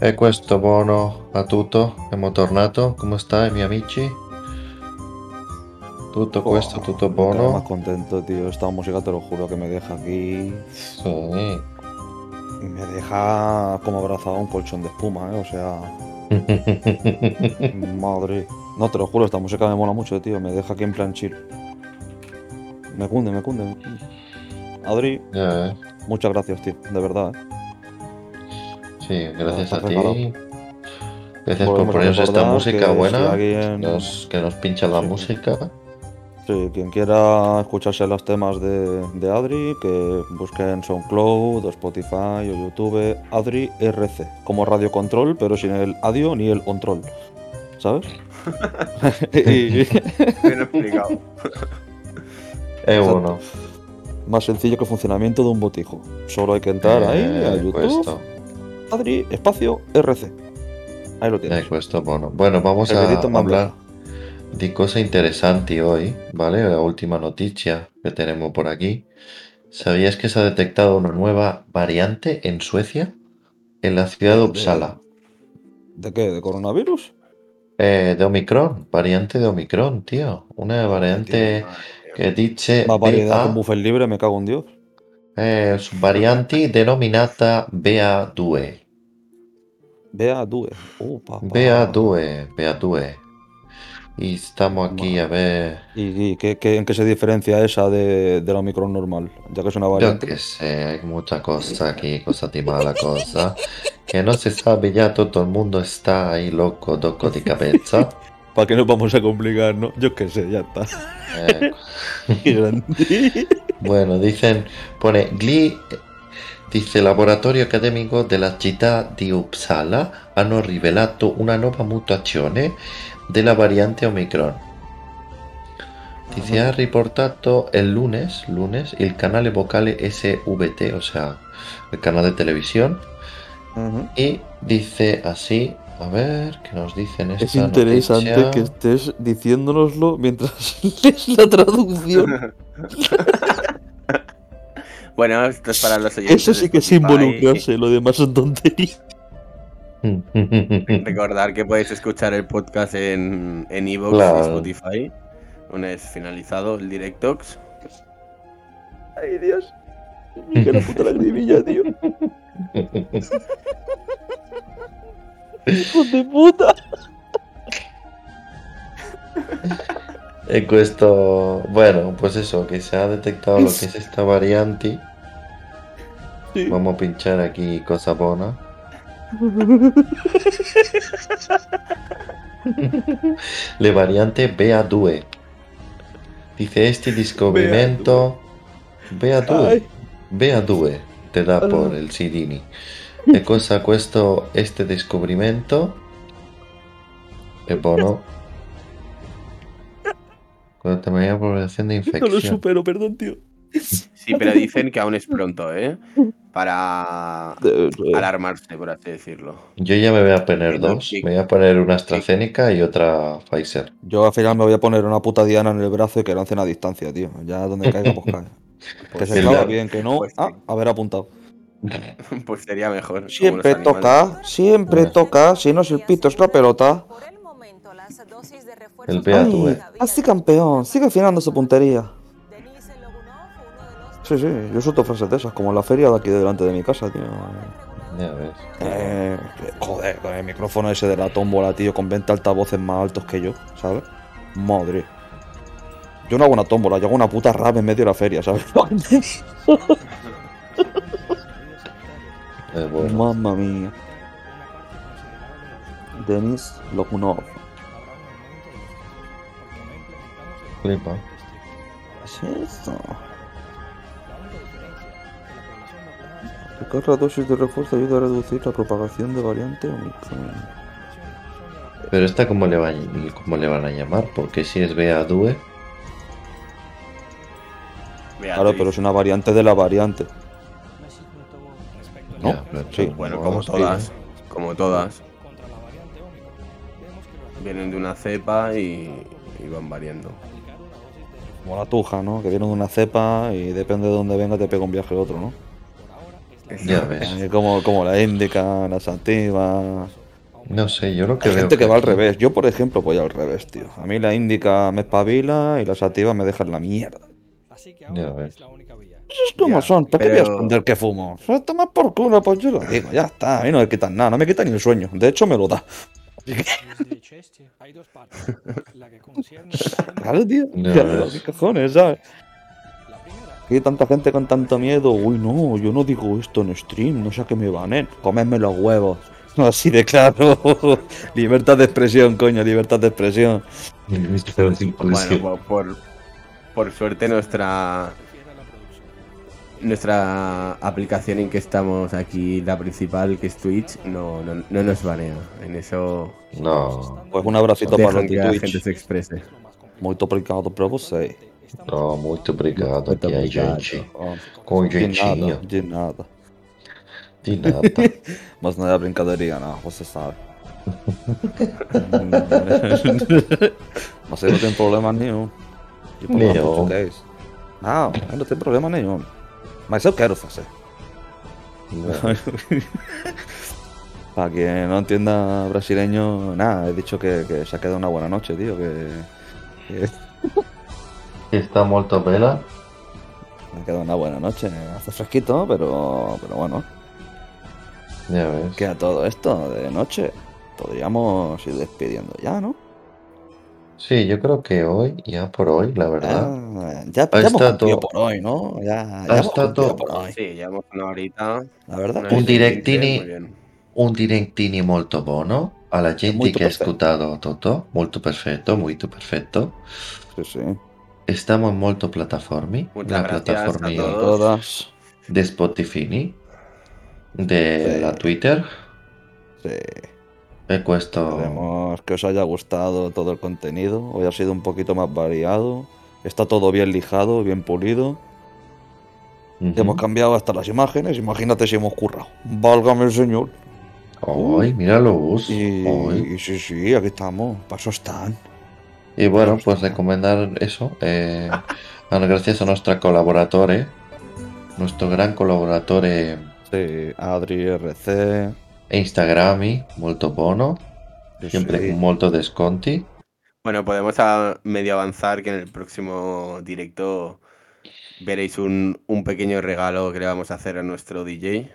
S1: E questo buono a tutto, siamo tornato, come stai miei amici? Tutto questo, tutto
S3: quedo más
S1: buono?
S3: contento, tío. Esta música te lo juro que me deja aquí.
S1: Sì.
S3: Me deja como abrazado a un colchón de espuma, ¿eh? O sea, madre. No, te lo juro, esta música me mola mucho, tío. Me deja aquí en plan chill. Me cunde, me cunde. me cunde. Adri,
S1: ves.
S3: muchas gracias, tío. De verdad, ¿eh?
S1: Sí, gracias a ti. Gracias por ponernos esta música
S3: que si
S1: buena.
S3: alguien-
S1: Nos, que nos pincha la
S3: Sí.
S1: música.
S3: Sí, quien quiera escucharse los temas de, de Adri, que busquen SoundCloud, o Spotify o YouTube, Adri RC, como Radio Control, pero sin el audio ni el control. ¿Sabes? y,
S4: Bien explicado.
S1: Es uno.
S3: más sencillo que el funcionamiento de un botijo. Solo hay que entrar ahí a
S1: Eh,
S3: YouTube. Adri, espacio RC. Ahí lo tienes.
S1: Questo buono. Bueno, vamos
S3: El
S1: a hablar di cose interessanti hoy, ¿vale? La última noticia que tenemos por aquí. ¿Sabías que se ha detectado una nueva variante en Suecia? En la ciudad de
S3: De-
S1: Uppsala.
S3: ¿De qué? ¿De coronavirus?
S1: Eh, de Omicron, variante de Omicron, tío. Una variante che dice
S3: Más variedad que
S1: BA,
S3: buffet libre, me cago en Dios.
S1: Eh, varianti denominata BA2.
S3: Vea, due. Uh, papá.
S1: BA2, BA2. Y estamos aquí a ver.
S3: ¿Y, y qué, qué- en qué se diferencia esa de, de la Omicron normal? Ya que es una
S1: Yo
S3: variante.
S1: que sé, hay mucha cosa aquí, cosa di mala cosa. Que no se sabe ya, todo el mundo está ahí loco, doco di cabeza.
S3: ¿Para qué nos vamos a complicar, no? Yo qué sé, ya está.
S1: Eh,
S3: Qué grande.
S1: Bueno, dicen, pone GLI, dice laboratorio accademico della città di Uppsala hanno rivelato una nuova mutazione della variante Omicron. Dice, ha riportato el lunes, lunes, il canale vocale SVT, o sea, el canal de televisión, y dice así, a ver, ¿qué nos dicen esta
S3: Es interesante
S1: noticia?
S3: que estés diciéndonoslo mientras lees la traducción.
S4: Bueno, esto es para los oyentes.
S3: Eso sí que es involucrarse, lo demás son tonterías.
S4: Recordar que podéis escuchar el podcast en en iVoox
S1: Claro.
S4: y Spotify. Una vez finalizado el Directox.
S3: Ay, Dios. Qué la puta lagrimilla, tío. Hijo de puta.
S1: E questo, bueno, pues eso, que se ha detectado lo que es esta variante.
S3: Sí.
S1: Vamos a pinchar aquí cosa buena. Le variante BA2. Dice este descubrimento. BA2.
S3: Ay.
S1: BA2 te da por el Sidini. E cosa questo este descubrimento? E buono. Con la población de
S3: No lo
S1: infección.
S3: supero, perdón, tío.
S4: Sí, pero dicen que aún es pronto, ¿eh? Para alarmarse, por así decirlo.
S1: Yo ya me voy a poner dos. Me voy a poner una AstraZeneca y otra Pfizer.
S3: Yo al final me voy a poner una puta diana en el brazo y que lancen a distancia, tío. Ya donde caiga, pues cae. Que se
S1: ¿verdad?
S3: clava bien, que no.
S4: Pues sí.
S3: Ah, haber apuntado.
S4: Pues sería mejor.
S3: Siempre toca, siempre toca. Si no, si el pito es la pelota.
S1: El BA2.
S3: Ay, así campeón, sigue afinando su puntería. Sí, sí, yo suelto frases de esas, como en la feria de aquí delante de mi casa, tío.
S1: Ya ves.
S3: Eh, joder, con el micrófono ese de la tómbola, tío, con 20 altavoces más altos que yo, ¿sabes? Madre. Yo no hago una tómbola, yo hago una puta rap en medio de la feria, ¿sabes?
S1: Eh, bueno.
S3: Mamma mía. Denis Lokunov.
S1: Flipa.
S3: ¿Qué es esto? Aplicar la dosis de refuerzo ayuda a reducir la propagación de variante Omicron.
S1: Pero esta cómo le, va, cómo le van a llamar, porque si es BA2,
S4: Beatriz.
S3: Claro, pero es una variante de la variante. ¿No?
S1: Ya, pero-
S3: Sí.
S4: Bueno,
S1: no,
S4: como todas. Como todas. Vienen de una cepa y, y van variando.
S3: Como la tuja, ¿no? Que viene de una cepa y depende de dónde venga te pega un viaje otro, ¿no?
S1: Ya ves.
S3: Eh, Como, como la índica, la sativa.
S1: No sé, yo lo que
S3: Hay
S1: veo
S3: gente que va al revés. Yo, por ejemplo, voy al revés, tío. A mí la índica me espabila y la sativa me deja en la mierda.
S1: Ya ves.
S3: Es como
S4: Ya,
S3: son. ¿Por qué voy a
S4: pero-
S3: esconder que fumo? Pues toma por culo, pues yo lo digo. Ya está. A mí no me quitan nada. No me quitan ni el sueño. De hecho, me lo da. Claro, tío.
S1: Ya.
S3: ¿Qué cojones, sabes? Hay tanta gente con tanto miedo. Uy, no, yo no digo esto en stream. No sé a qué me van, ¿eh? Comerme los huevos. Así de claro. libertad de expresión, coño. Libertad de expresión.
S4: Bueno, por, por, por suerte nuestra nuestra aplicación en que estamos aquí, la principal, que es Twitch, no, no, no nos banea. En eso
S1: No,
S3: Pues un abracito para
S4: que
S3: de
S4: la gente
S3: Twitch.
S4: se exprese.
S3: Muito obrigado pra você.
S1: No, muito obrigado.
S4: Muito
S1: Aqui
S4: obrigado.
S1: gente.
S3: Oh,
S1: Com
S3: de nada, de nada.
S1: De nada.
S3: Mas não é brincadeira, não, você sabe. Mas aí não tem problema nenhum. De falar
S1: Nenhum.
S3: português. Não, não tem problema nenhum. Mas eu quero fazer. Para quien no entienda brasileño, nada, he dicho que, que se ha quedado una buena noche, tío, que, que
S1: Está molto bella.
S3: me ha quedado una buena noche. Hace fresquito, pero, pero bueno,
S1: Ya ves.
S3: queda todo esto de noche. Podríamos ir despidiendo ya, ¿no?
S1: Sí, yo creo que hoy, ya por hoy, la verdad.
S3: Ah, ya,
S1: Ha
S3: ya hemos cumplido por hoy, ¿no? Ya, ya
S1: Ha
S3: hemos cumplido por hoy.
S4: Sí, llevamos una horita.
S3: La verdad.
S1: Un directini-
S4: muy.
S1: Un direttini molto buono. Alla gente che ha ascoltato tutto, molto perfetto, molto perfetto.
S3: Sí, sí.
S1: Stiamo in molto plataformi.
S4: Muchas
S1: la
S4: gracias
S1: plataforma
S4: a todos.
S3: Todas.
S1: de Spotify, de
S3: Sí.
S1: la Twitter.
S3: Sí.
S1: E questo
S3: Esperemos que os haya gustado todo el contenido. Hoy ha sido un poquito más variado. Está todo bien lijado, bien pulido. Hemos cambiado hasta las imágenes. Imagínate si hemos currado. Válgame el señor.
S1: Ay.
S3: Y,
S1: Ay.
S3: y sí, sí, aquí estamos. Paso están.
S1: Y bueno, pues recomendar eso. eh, a- gracias a nuestro colaborador, nuestro gran colaborador eh,
S3: Sí, Adri RC.
S1: Instagrami, molto buono,
S3: sí,
S1: siempre
S3: sí.
S1: molto desconti.
S4: Bueno, podemos medio avanzar que en el próximo directo veréis un, un pequeño regalo que le vamos a hacer a nuestro DJ.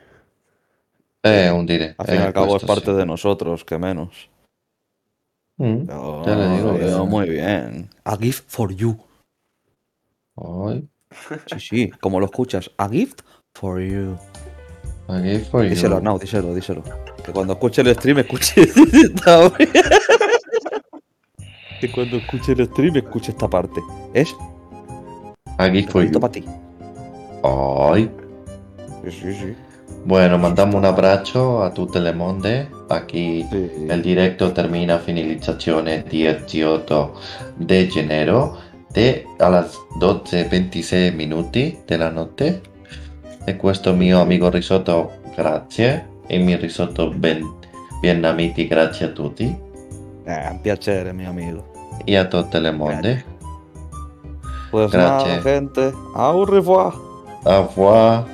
S1: Eh, un dire.
S3: Al fin y
S1: eh,
S3: al cabo es parte de nosotros, que menos.
S1: Mm, Ya le digo, ya.
S3: muy bien. A gift for you.
S1: Ay,
S3: Sí, sí, como lo escuchas. A gift for you.
S1: aquí for you.
S3: Díselo, no, díselo, díselo. Que cuando escuche el stream, escuche. esta parte. que cuando escuche el stream, escuche esta parte. Es
S1: Aquí for you.
S3: para ti.
S1: Ay.
S3: Sí, sí, sí.
S1: Bueno, mandamos un abbraccio a tutte le monde. Aquí
S3: Sí.
S1: il diretto termina finalizzazione 18 di gennaio de a las 12.26 minuti della notte. E questo mio amico risotto, grazie. E mio risotto ben, vietnamiti, grazie a tutti.
S3: Eh, un piacere, mi amigo.
S1: E a tutte le monde.
S3: Pues
S1: Gracias.
S3: nada, gente. Au revoir.
S1: Au revoir.